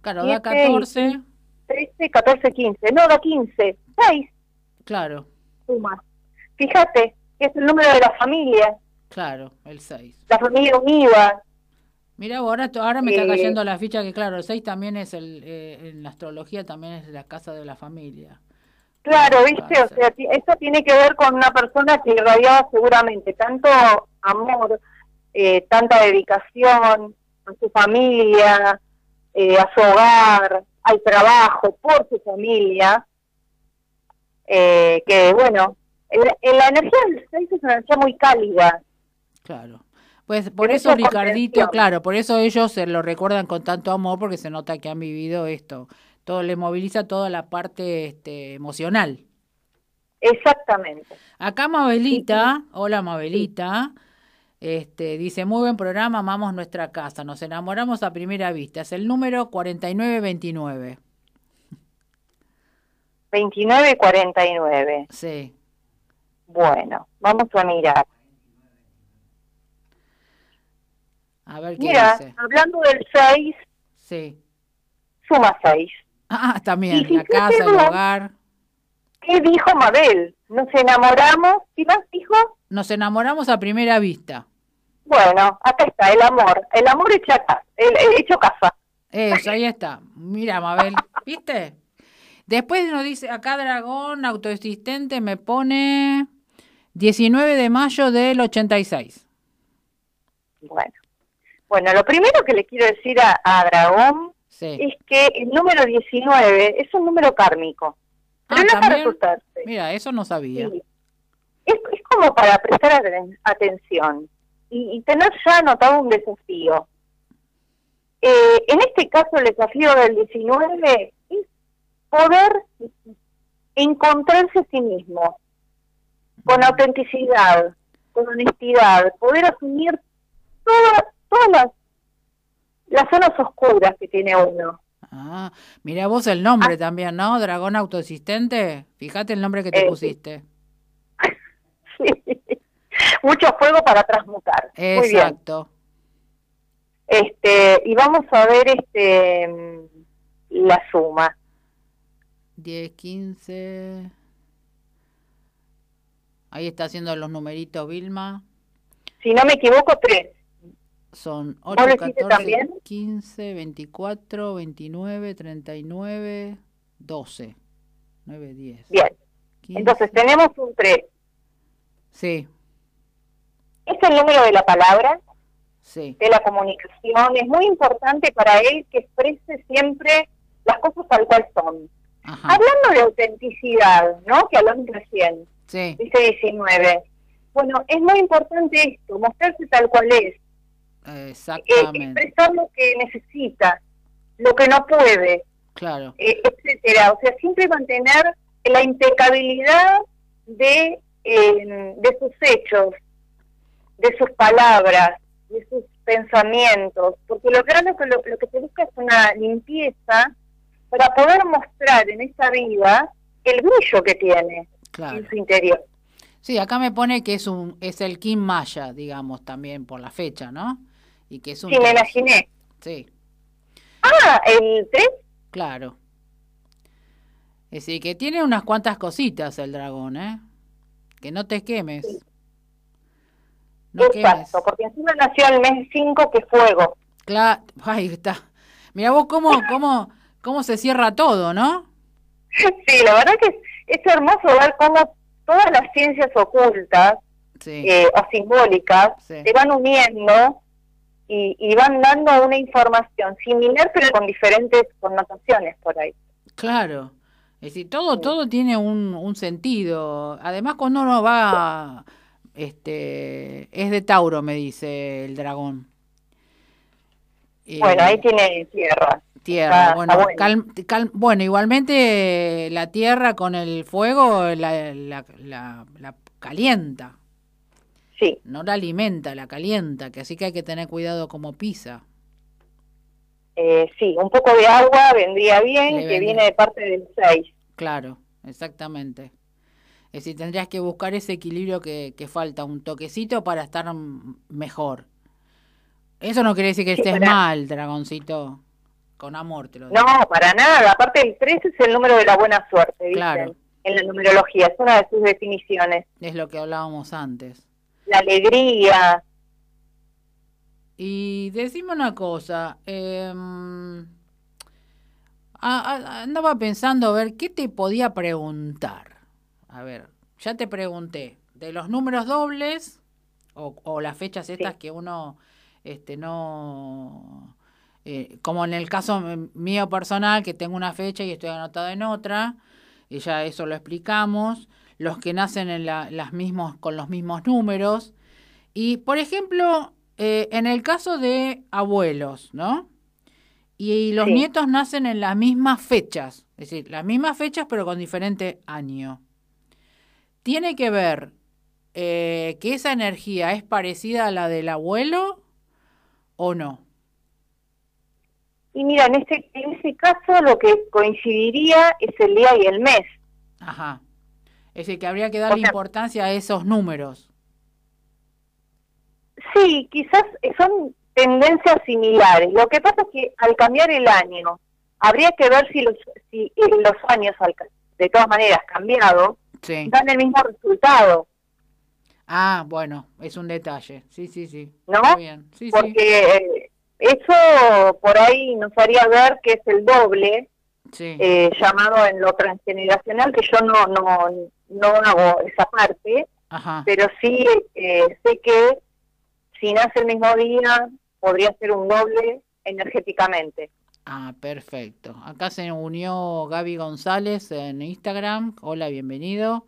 A: Claro, 7, da 14.
B: 13, 14, 15. No, da 15. 6.
A: Claro.
B: Suma. Fíjate, es el número de la familia.
A: Claro, el 6.
B: La familia unida.
A: Mira, ahora, ahora me está eh, cayendo la ficha que, claro, el 6 también es, el eh, en la astrología también es la casa de la familia.
B: Claro, viste, o sea, eso tiene que ver con una persona que irradiaba seguramente tanto amor, eh, tanta dedicación a su familia, eh, a su hogar, al trabajo, por su familia, eh, que bueno, la energía del 6 es una energía muy cálida,
A: Claro. Pues por eso, Ricardito, claro, por eso ellos se lo recuerdan con tanto amor, porque se nota que han vivido esto. Todo le moviliza toda la parte este, emocional.
B: Exactamente.
A: Acá Mabelita, hola Mabelita, este, dice, muy buen programa, amamos nuestra casa, nos enamoramos a primera vista. Es el número 4929.
B: 2949.
A: Sí.
B: Bueno, vamos a mirar.
A: A ver qué
B: Mira,
A: dice.
B: hablando del 6,
A: Sí.
B: suma 6.
A: Ah, también,
B: si
A: la casa, el hogar.
B: ¿Qué dijo Mabel? Nos enamoramos. ¿Qué más dijo?
A: Nos enamoramos a primera vista.
B: Bueno, acá está, el amor. El amor hecho, casa, el, el hecho casa.
A: Eso, ahí está. Mira, Mabel, ¿viste? Después nos dice, acá Dragón autoexistente me pone 19 de mayo del 86.
B: Bueno. Bueno, lo primero que le quiero decir a, a Dragón
A: Sí.
B: es que el número 19 es un número kármico. Pero
A: Ah,
B: no para asustarse.
A: Mira, eso no sabía.
B: Sí. Es, es como para prestar aten- atención y, y tener ya anotado un desafío. Eh, en este caso, el desafío del 19 es poder encontrarse a sí mismo con autenticidad, con honestidad, poder asumir todas, todas las, las zonas oscuras que tiene uno.
A: Ah, mira vos el nombre también, ¿no? Dragón autoexistente. Fíjate el nombre que te
B: Eh,
A: pusiste.
B: Sí. Mucho fuego para transmutar. Muy bien.
A: Exacto.
B: Este, y vamos a ver este mm, la suma.
A: 10, 15. Ahí está haciendo los numeritos Vilma.
B: Si no me equivoco, tres.
A: Son
B: ¿Vos
A: 8,
B: lo hiciste
A: 14,
B: también?
A: 15, 24, 29, 39, 12. 9, 10.
B: Bien.
A: 15.
B: Entonces tenemos un tres.
A: Sí,
B: Es el número de la palabra,
A: sí.
B: de la comunicación. Es muy importante para él que exprese siempre las cosas tal cual son.
A: Ajá.
B: Hablando de autenticidad, ¿no? Que hablamos recién,
A: Sí,
B: dice 19. Bueno, es muy importante esto, mostrarse tal cual es. Eh,
A: exactamente.
B: expresar lo que necesita, lo que no puede,
A: Claro,
B: eh, etcétera. O sea, siempre mantener la impecabilidad de, eh, de sus hechos, de sus palabras, de sus pensamientos, porque lo grande que lo, lo que se busca es una limpieza para poder mostrar en esta vida el brillo que tiene
A: claro.
B: en su interior.
A: Sí, acá me pone que es un es el Kim Maya, digamos, también por la fecha, ¿no? Y que es un
B: Sí, me imaginé.
A: Sí,
B: Ah, el 3,
A: claro. Es decir, que tiene unas cuantas cositas el dragón, ¿eh? Que no te quemes. No quemes.
B: exacto, porque encima nació el mes 5 que fuego.
A: Claro, ahí está. Mira vos cómo, cómo, cómo se cierra todo, ¿no?
B: Sí, la verdad que es, es hermoso ver cómo todas las ciencias ocultas
A: Sí,
B: eh, o simbólicas
A: Sí.
B: se van uniendo y, y van dando una información similar pero con diferentes connotaciones por ahí.
A: claro. Es decir, todo, todo tiene un, un sentido. Además, cuando uno va, este, es de Tauro, me dice el dragón. Eh,
B: Bueno, ahí tiene tierra.
A: Tierra, bueno, cal- cal- bueno, igualmente la tierra con el fuego la, la, la- la calienta,
B: Sí,
A: no la alimenta, la calienta, que así que hay que tener cuidado como pisa.
B: eh, sí, un poco de agua vendría bien,
A: Le
B: que
A: vendría.
B: viene de parte del 6.
A: Claro, exactamente. Es decir, tendrías que buscar ese equilibrio que, que falta, un toquecito para estar mejor. Eso no quiere decir que
B: Sí,
A: estés
B: para-
A: mal, dragoncito. Con amor te lo digo.
B: No, para nada. Aparte el 3 es el número de la buena suerte, dicen,
A: Claro.
B: en la numerología. Es una de sus definiciones.
A: Es lo que hablábamos antes.
B: La alegría,
A: Y decime una cosa, a- andaba pensando a ver qué te podía preguntar. A ver, ya te pregunté de los números dobles o, o las fechas estas que uno, este, no, eh, como en el caso mío personal que tengo una fecha y estoy anotada en otra y ya eso lo explicamos. Los que nacen en la, las mismos con los mismos números y por ejemplo eh, en el caso de abuelos, ¿no? Y, los nietos nacen en las mismas fechas, es decir, las mismas fechas pero con diferente año. ¿Tiene que ver eh, que esa energía es parecida a la del abuelo o no?
B: Y mira, en este, en ese caso lo que coincidiría es el día y el mes.
A: Ajá. Es decir, que habría que darle importancia a esos números.
B: Sí, quizás son tendencias similares. Lo que pasa es que al cambiar el año, habría que ver si los, si los años, de todas maneras, cambiado, dan el mismo resultado.
A: Ah, bueno, es un detalle. Sí, sí, sí.
B: ¿No? bien. Porque eh, eso por ahí nos haría ver que es el doble eh, llamado en lo transgeneracional, que yo no, no, no hago esa parte, pero sí eh, sé que si nace el mismo día, podría ser un doble energéticamente.
A: Ah, perfecto. Acá se unió Gaby González en Instagram. Hola, bienvenido.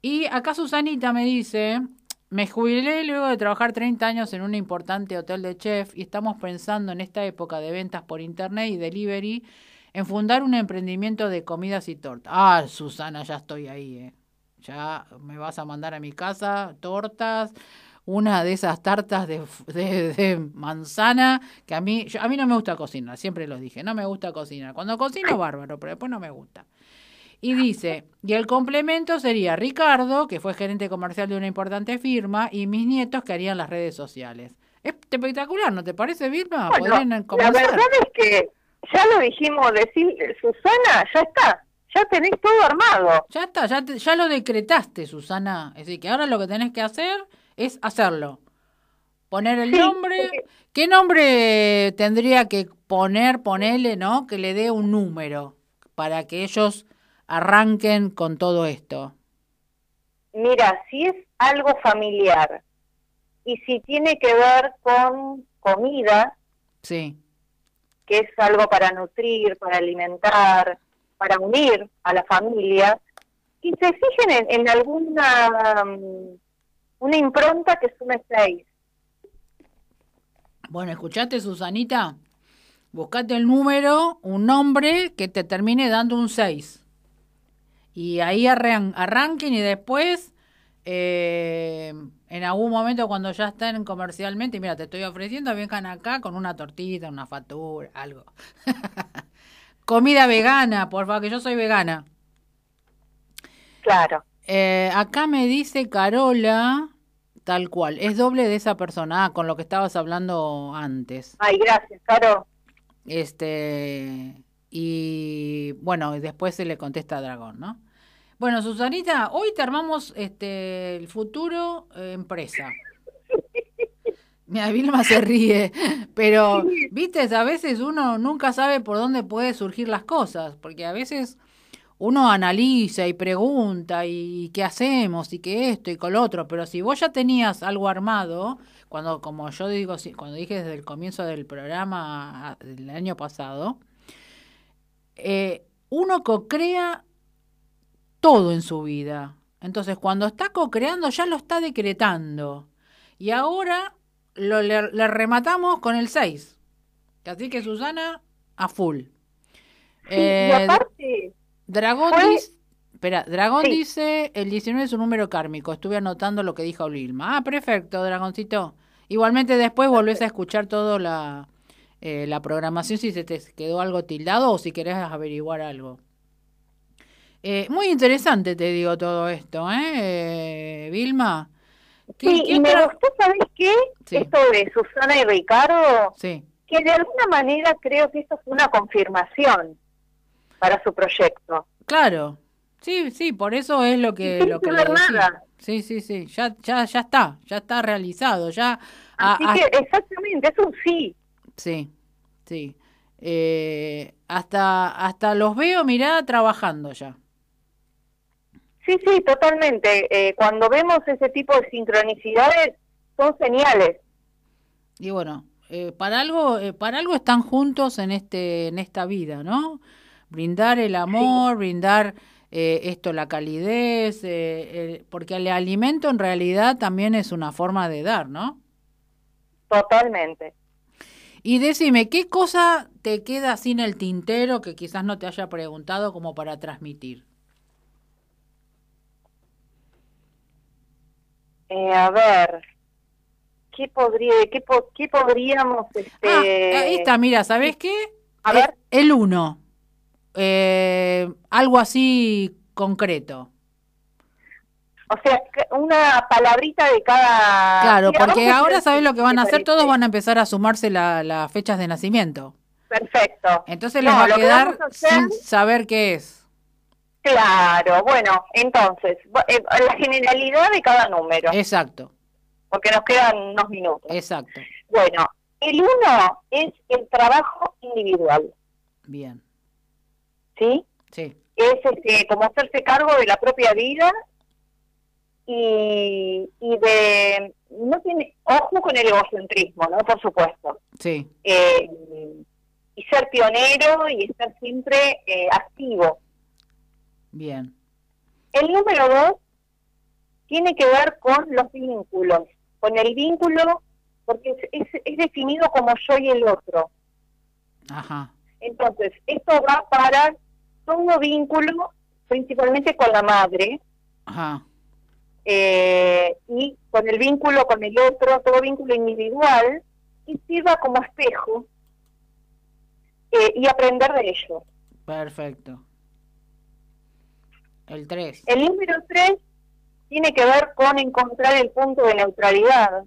A: Y acá Susanita me dice, me jubilé luego de trabajar 30 años en un importante hotel de chef y estamos pensando en esta época de ventas por internet y delivery en fundar un emprendimiento de comidas y tortas. Ah, Susana, ya estoy ahí, ¿eh? Ya me vas a mandar a mi casa tortas, una de esas tartas de, de, manzana que a mí, a mí no me gusta cocinar, siempre lo dije, no me gusta cocinar. Cuando cocino, bárbaro, pero después no me gusta. Y dice, y el complemento sería Ricardo, que fue gerente comercial de una importante firma, y mis nietos que harían las redes sociales. Es espectacular, ¿no te parece, Vilma?
B: Bueno, la verdad es que ya lo dijimos, decir, Susana, ya está, ya tenés todo armado.
A: Ya está, ya, ya lo decretaste, Susana. Es decir, que ahora lo que tenés que hacer es hacerlo. Poner el nombre. ¿Qué nombre tendría que poner, ponerle, no? Que le dé un número para que ellos arranquen con todo esto.
B: Mira, si es algo familiar y si tiene que ver con comida,
A: sí.
B: que es algo para nutrir, para alimentar, para unir a la familia, y se fijen en, en alguna mm, una impronta que sume seis.
A: Bueno, escuchaste, Susanita. Buscate el número, un nombre que te termine dando un 6. Y ahí arranquen y después, eh, en algún momento cuando ya estén comercialmente, mira, te estoy ofreciendo, vengan acá con una tortita, una factura, algo. Comida vegana, por favor, que yo soy vegana.
B: Claro.
A: Eh, acá me dice Carola, tal cual, es doble de esa persona, ah, con lo que estabas hablando antes.
B: Ay, gracias, Caro.
A: Este, y bueno, después se le contesta a Dragón, ¿no? Bueno, Susanita, hoy te armamos este, el futuro eh, empresa. Mira, Vilma se ríe, pero, viste, a veces uno nunca sabe por dónde puede surgir las cosas, porque a veces uno analiza y pregunta y, qué hacemos y qué esto y con lo otro, pero si vos ya tenías algo armado, cuando como yo digo, cuando dije desde el comienzo del programa del año pasado, eh, uno co-crea todo en su vida. Entonces, cuando está co-creando, ya lo está decretando. Y ahora lo, le, rematamos con el 6. Así que Susana, a full.
B: y eh, aparte,
A: Dragón, dice, espera, Dragón dice, el 19 es un número kármico. Estuve anotando lo que dijo Lilma. Ah, perfecto, Dragoncito. Igualmente después volvés a escuchar toda la, eh, la programación si se te quedó algo tildado o si querés averiguar algo. Eh, muy interesante te digo todo esto, ¿eh, Vilma?
B: Sí, y me gustó, ¿sabes qué? Esto de Susana y Ricardo,
A: sí.
B: que de alguna manera creo que esto fue una confirmación para su proyecto.
A: Claro, sí, sí, por eso es lo que... lo que nada. Sí, sí, sí, ya, ya, ya está, ya está realizado, ya...
B: Así que exactamente, es un sí.
A: Sí, sí. Eh, hasta, hasta los veo, mirá, trabajando ya.
B: Sí, sí, totalmente. Eh, cuando vemos ese tipo de sincronicidades, son señales.
A: Y bueno, eh, para algo, para algo están juntos en este, en esta vida, ¿no? brindar el amor, brindar eh, esto, la calidez, eh, porque el alimento en realidad también es una forma de dar, ¿no?
B: Totalmente.
A: Y decime, ¿qué cosa te queda sin el tintero que quizás no te haya preguntado como para transmitir?
B: Eh, a ver, ¿qué podría, qué, qué podríamos, este...
A: Ah, ahí está, mira, ¿sabes qué?
B: A ver.
A: El uno. Eh, algo así concreto.
B: O sea, una palabrita de cada...
A: Claro, porque ahora sabes lo que van a hacer, todos van a empezar a sumarse las fechas de nacimiento.
B: Perfecto.
A: Entonces les va a quedar sin saber qué es.
B: Claro, bueno, entonces, eh, la generalidad de cada número.
A: Exacto.
B: Porque nos quedan unos minutos.
A: Exacto.
B: Bueno, el uno es el trabajo individual.
A: Bien.
B: ¿Sí?
A: Sí.
B: Es este, como hacerse cargo de la propia vida y, y de no tiene ojo con el egocentrismo no por supuesto
A: sí
B: eh, y ser pionero y estar siempre eh, activo
A: bien.
B: El número dos tiene que ver con los vínculos con el vínculo porque es, es, definido como yo y el otro.
A: Ajá.
B: Entonces esto va para todo vínculo principalmente con la madre.
A: Ajá.
B: Eh, y con el vínculo con el otro, todo vínculo individual, y sirva como espejo eh, y aprender de ello.
A: Perfecto. El 3.
B: El número 3 tiene que ver con encontrar el punto de neutralidad,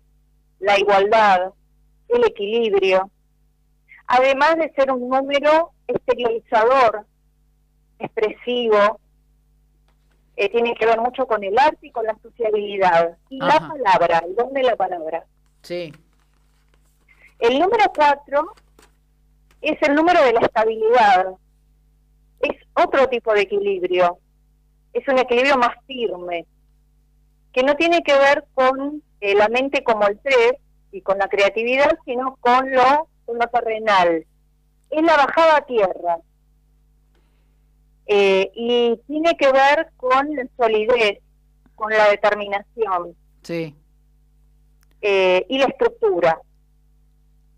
B: la igualdad, el equilibrio, además de ser un número exteriorizador, expresivo, eh, tiene que ver mucho con el arte y con la sociabilidad. Y la palabra, el don de la palabra.
A: Sí.
B: El número cuatro es el número de la estabilidad. Es otro tipo de equilibrio. Es un equilibrio más firme, que no tiene que ver con eh, la mente como el tres y con la creatividad, sino con lo, con lo terrenal. Es la bajada a tierra. Eh, y tiene que ver con la solidez, con la determinación.
A: Sí.
B: Eh, y la estructura,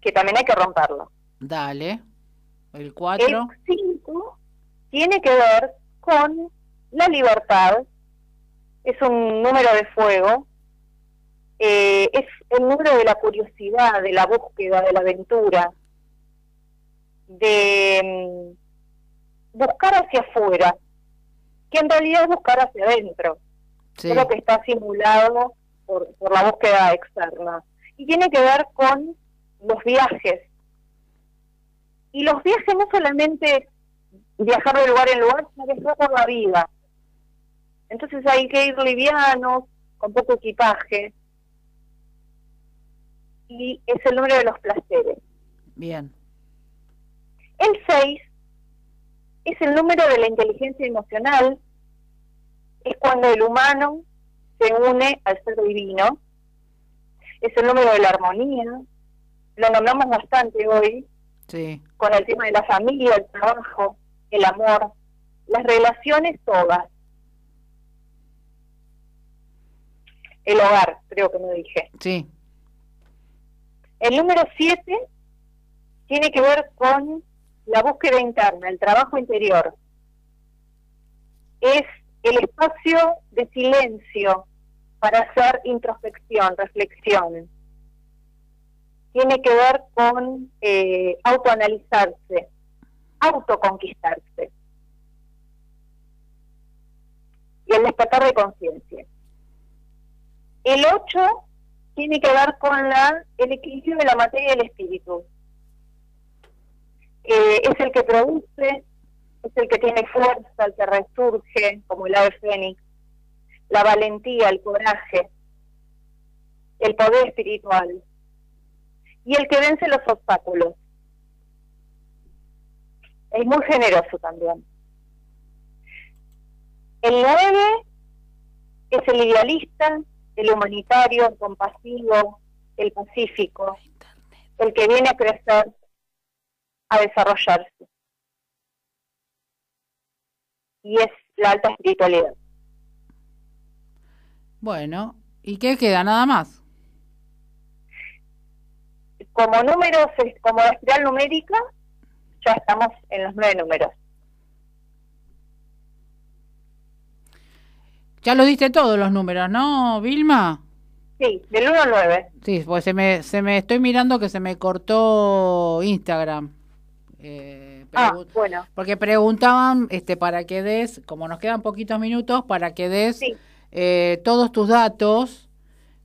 B: que también hay que romperlo.
A: Dale. El 4.
B: El 5 tiene que ver con la libertad. Es un número de fuego. Eh, es el número de la curiosidad, de la búsqueda, de la aventura, de buscar hacia afuera, que en realidad es buscar hacia adentro. Creo que está simulado por, por la búsqueda externa. Y tiene que ver con los viajes. Y los viajes no solamente viajar de lugar en lugar, sino que es por la vida. Entonces hay que ir livianos, con poco equipaje. Y es el número de los placeres.
A: Bien.
B: El 6 es el número de la inteligencia emocional, es cuando el humano se une al ser divino, es el número de la armonía, lo nombramos bastante hoy,
A: sí.
B: con el tema de la familia, el trabajo, el amor, las relaciones todas. El hogar, creo que me dije.
A: Sí.
B: El número 7 tiene que ver con la búsqueda interna, el trabajo interior, es el espacio de silencio para hacer introspección, reflexión. Tiene que ver con eh, autoanalizarse, autoconquistarse. Y el despertar de conciencia. El 8 tiene que ver con la, el equilibrio de la materia y el espíritu eh, es el que produce, es el que tiene fuerza, el que resurge, como el ave fénix, la valentía, el coraje, el poder espiritual, y el que vence los obstáculos. Es muy generoso también. El 9 es el idealista, el humanitario, el compasivo, el pacífico, el que viene a crecer a desarrollarse. Y es la alta espiritualidad.
A: Bueno, ¿y qué queda? Nada más.
B: como números, como la espiral numérica, ya estamos en los nueve números.
A: Ya lo diste todos los números, ¿no, Vilma?
B: Sí, del 1 al 9.
A: Sí, pues se me, se me estoy mirando que se me cortó Instagram.
B: Eh, ah, bueno.
A: Porque preguntaban este, para que des, como nos quedan poquitos minutos, para que des eh, todos tus datos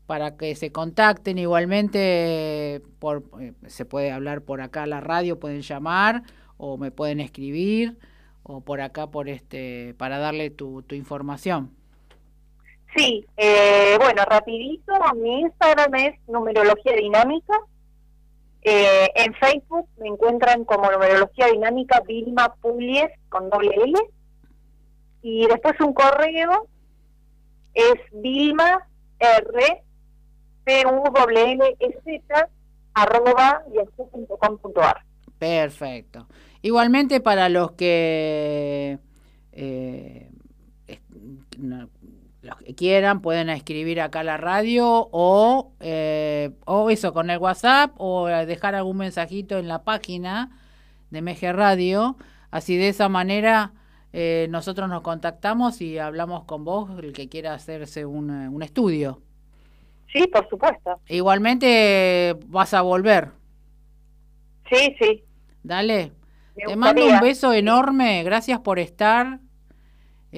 A: para que se contacten igualmente por eh, se puede hablar por acá a la radio pueden llamar o me pueden escribir o por acá por este para darle tu, tu información
B: sí eh, bueno rapidito mi Instagram es numerología dinámica. Eh, en Facebook me encuentran como numerología dinámica Vilma Pulies con doble L. Y después un correo es Vilma R
A: Perfecto. Igualmente para los que eh, los que quieran pueden escribir acá a la radio o, eh, o eso con el WhatsApp o dejar algún mensajito en la página de Meje Radio. Así de esa manera eh, nosotros nos contactamos y hablamos con vos, el que quiera hacerse un, un estudio.
B: Sí, por supuesto.
A: Igualmente vas a volver.
B: Sí, sí.
A: Dale. Te mando un beso enorme, gracias por estar.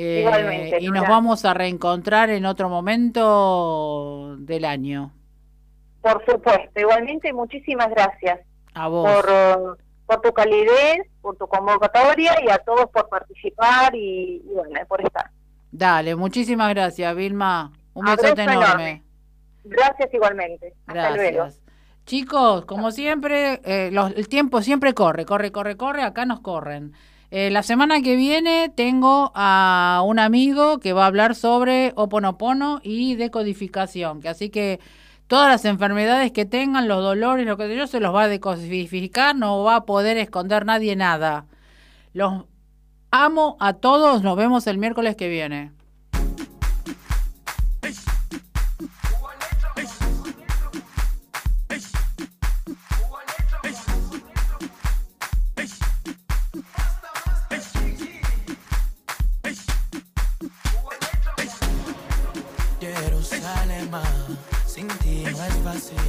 B: Eh, Igualmente.
A: Y nos vamos a reencontrar en otro momento del año.
B: Por supuesto, igualmente muchísimas gracias.
A: A vos.
B: Por, por tu calidez, por tu convocatoria y a todos por participar y, bueno, por estar.
A: Dale, muchísimas gracias, Vilma. Un besote enorme.
B: Gracias igualmente. Hasta luego.
A: Chicos, como siempre, eh, el tiempo siempre corre, corre, corre, corre, acá nos corren. Eh, la semana que viene tengo a un amigo que va a hablar sobre oponopono y decodificación, que así que todas las enfermedades que tengan, los dolores, lo que yo, se los va a decodificar, no va a poder esconder nadie nada. Los amo a todos, nos vemos el miércoles que viene.
C: see.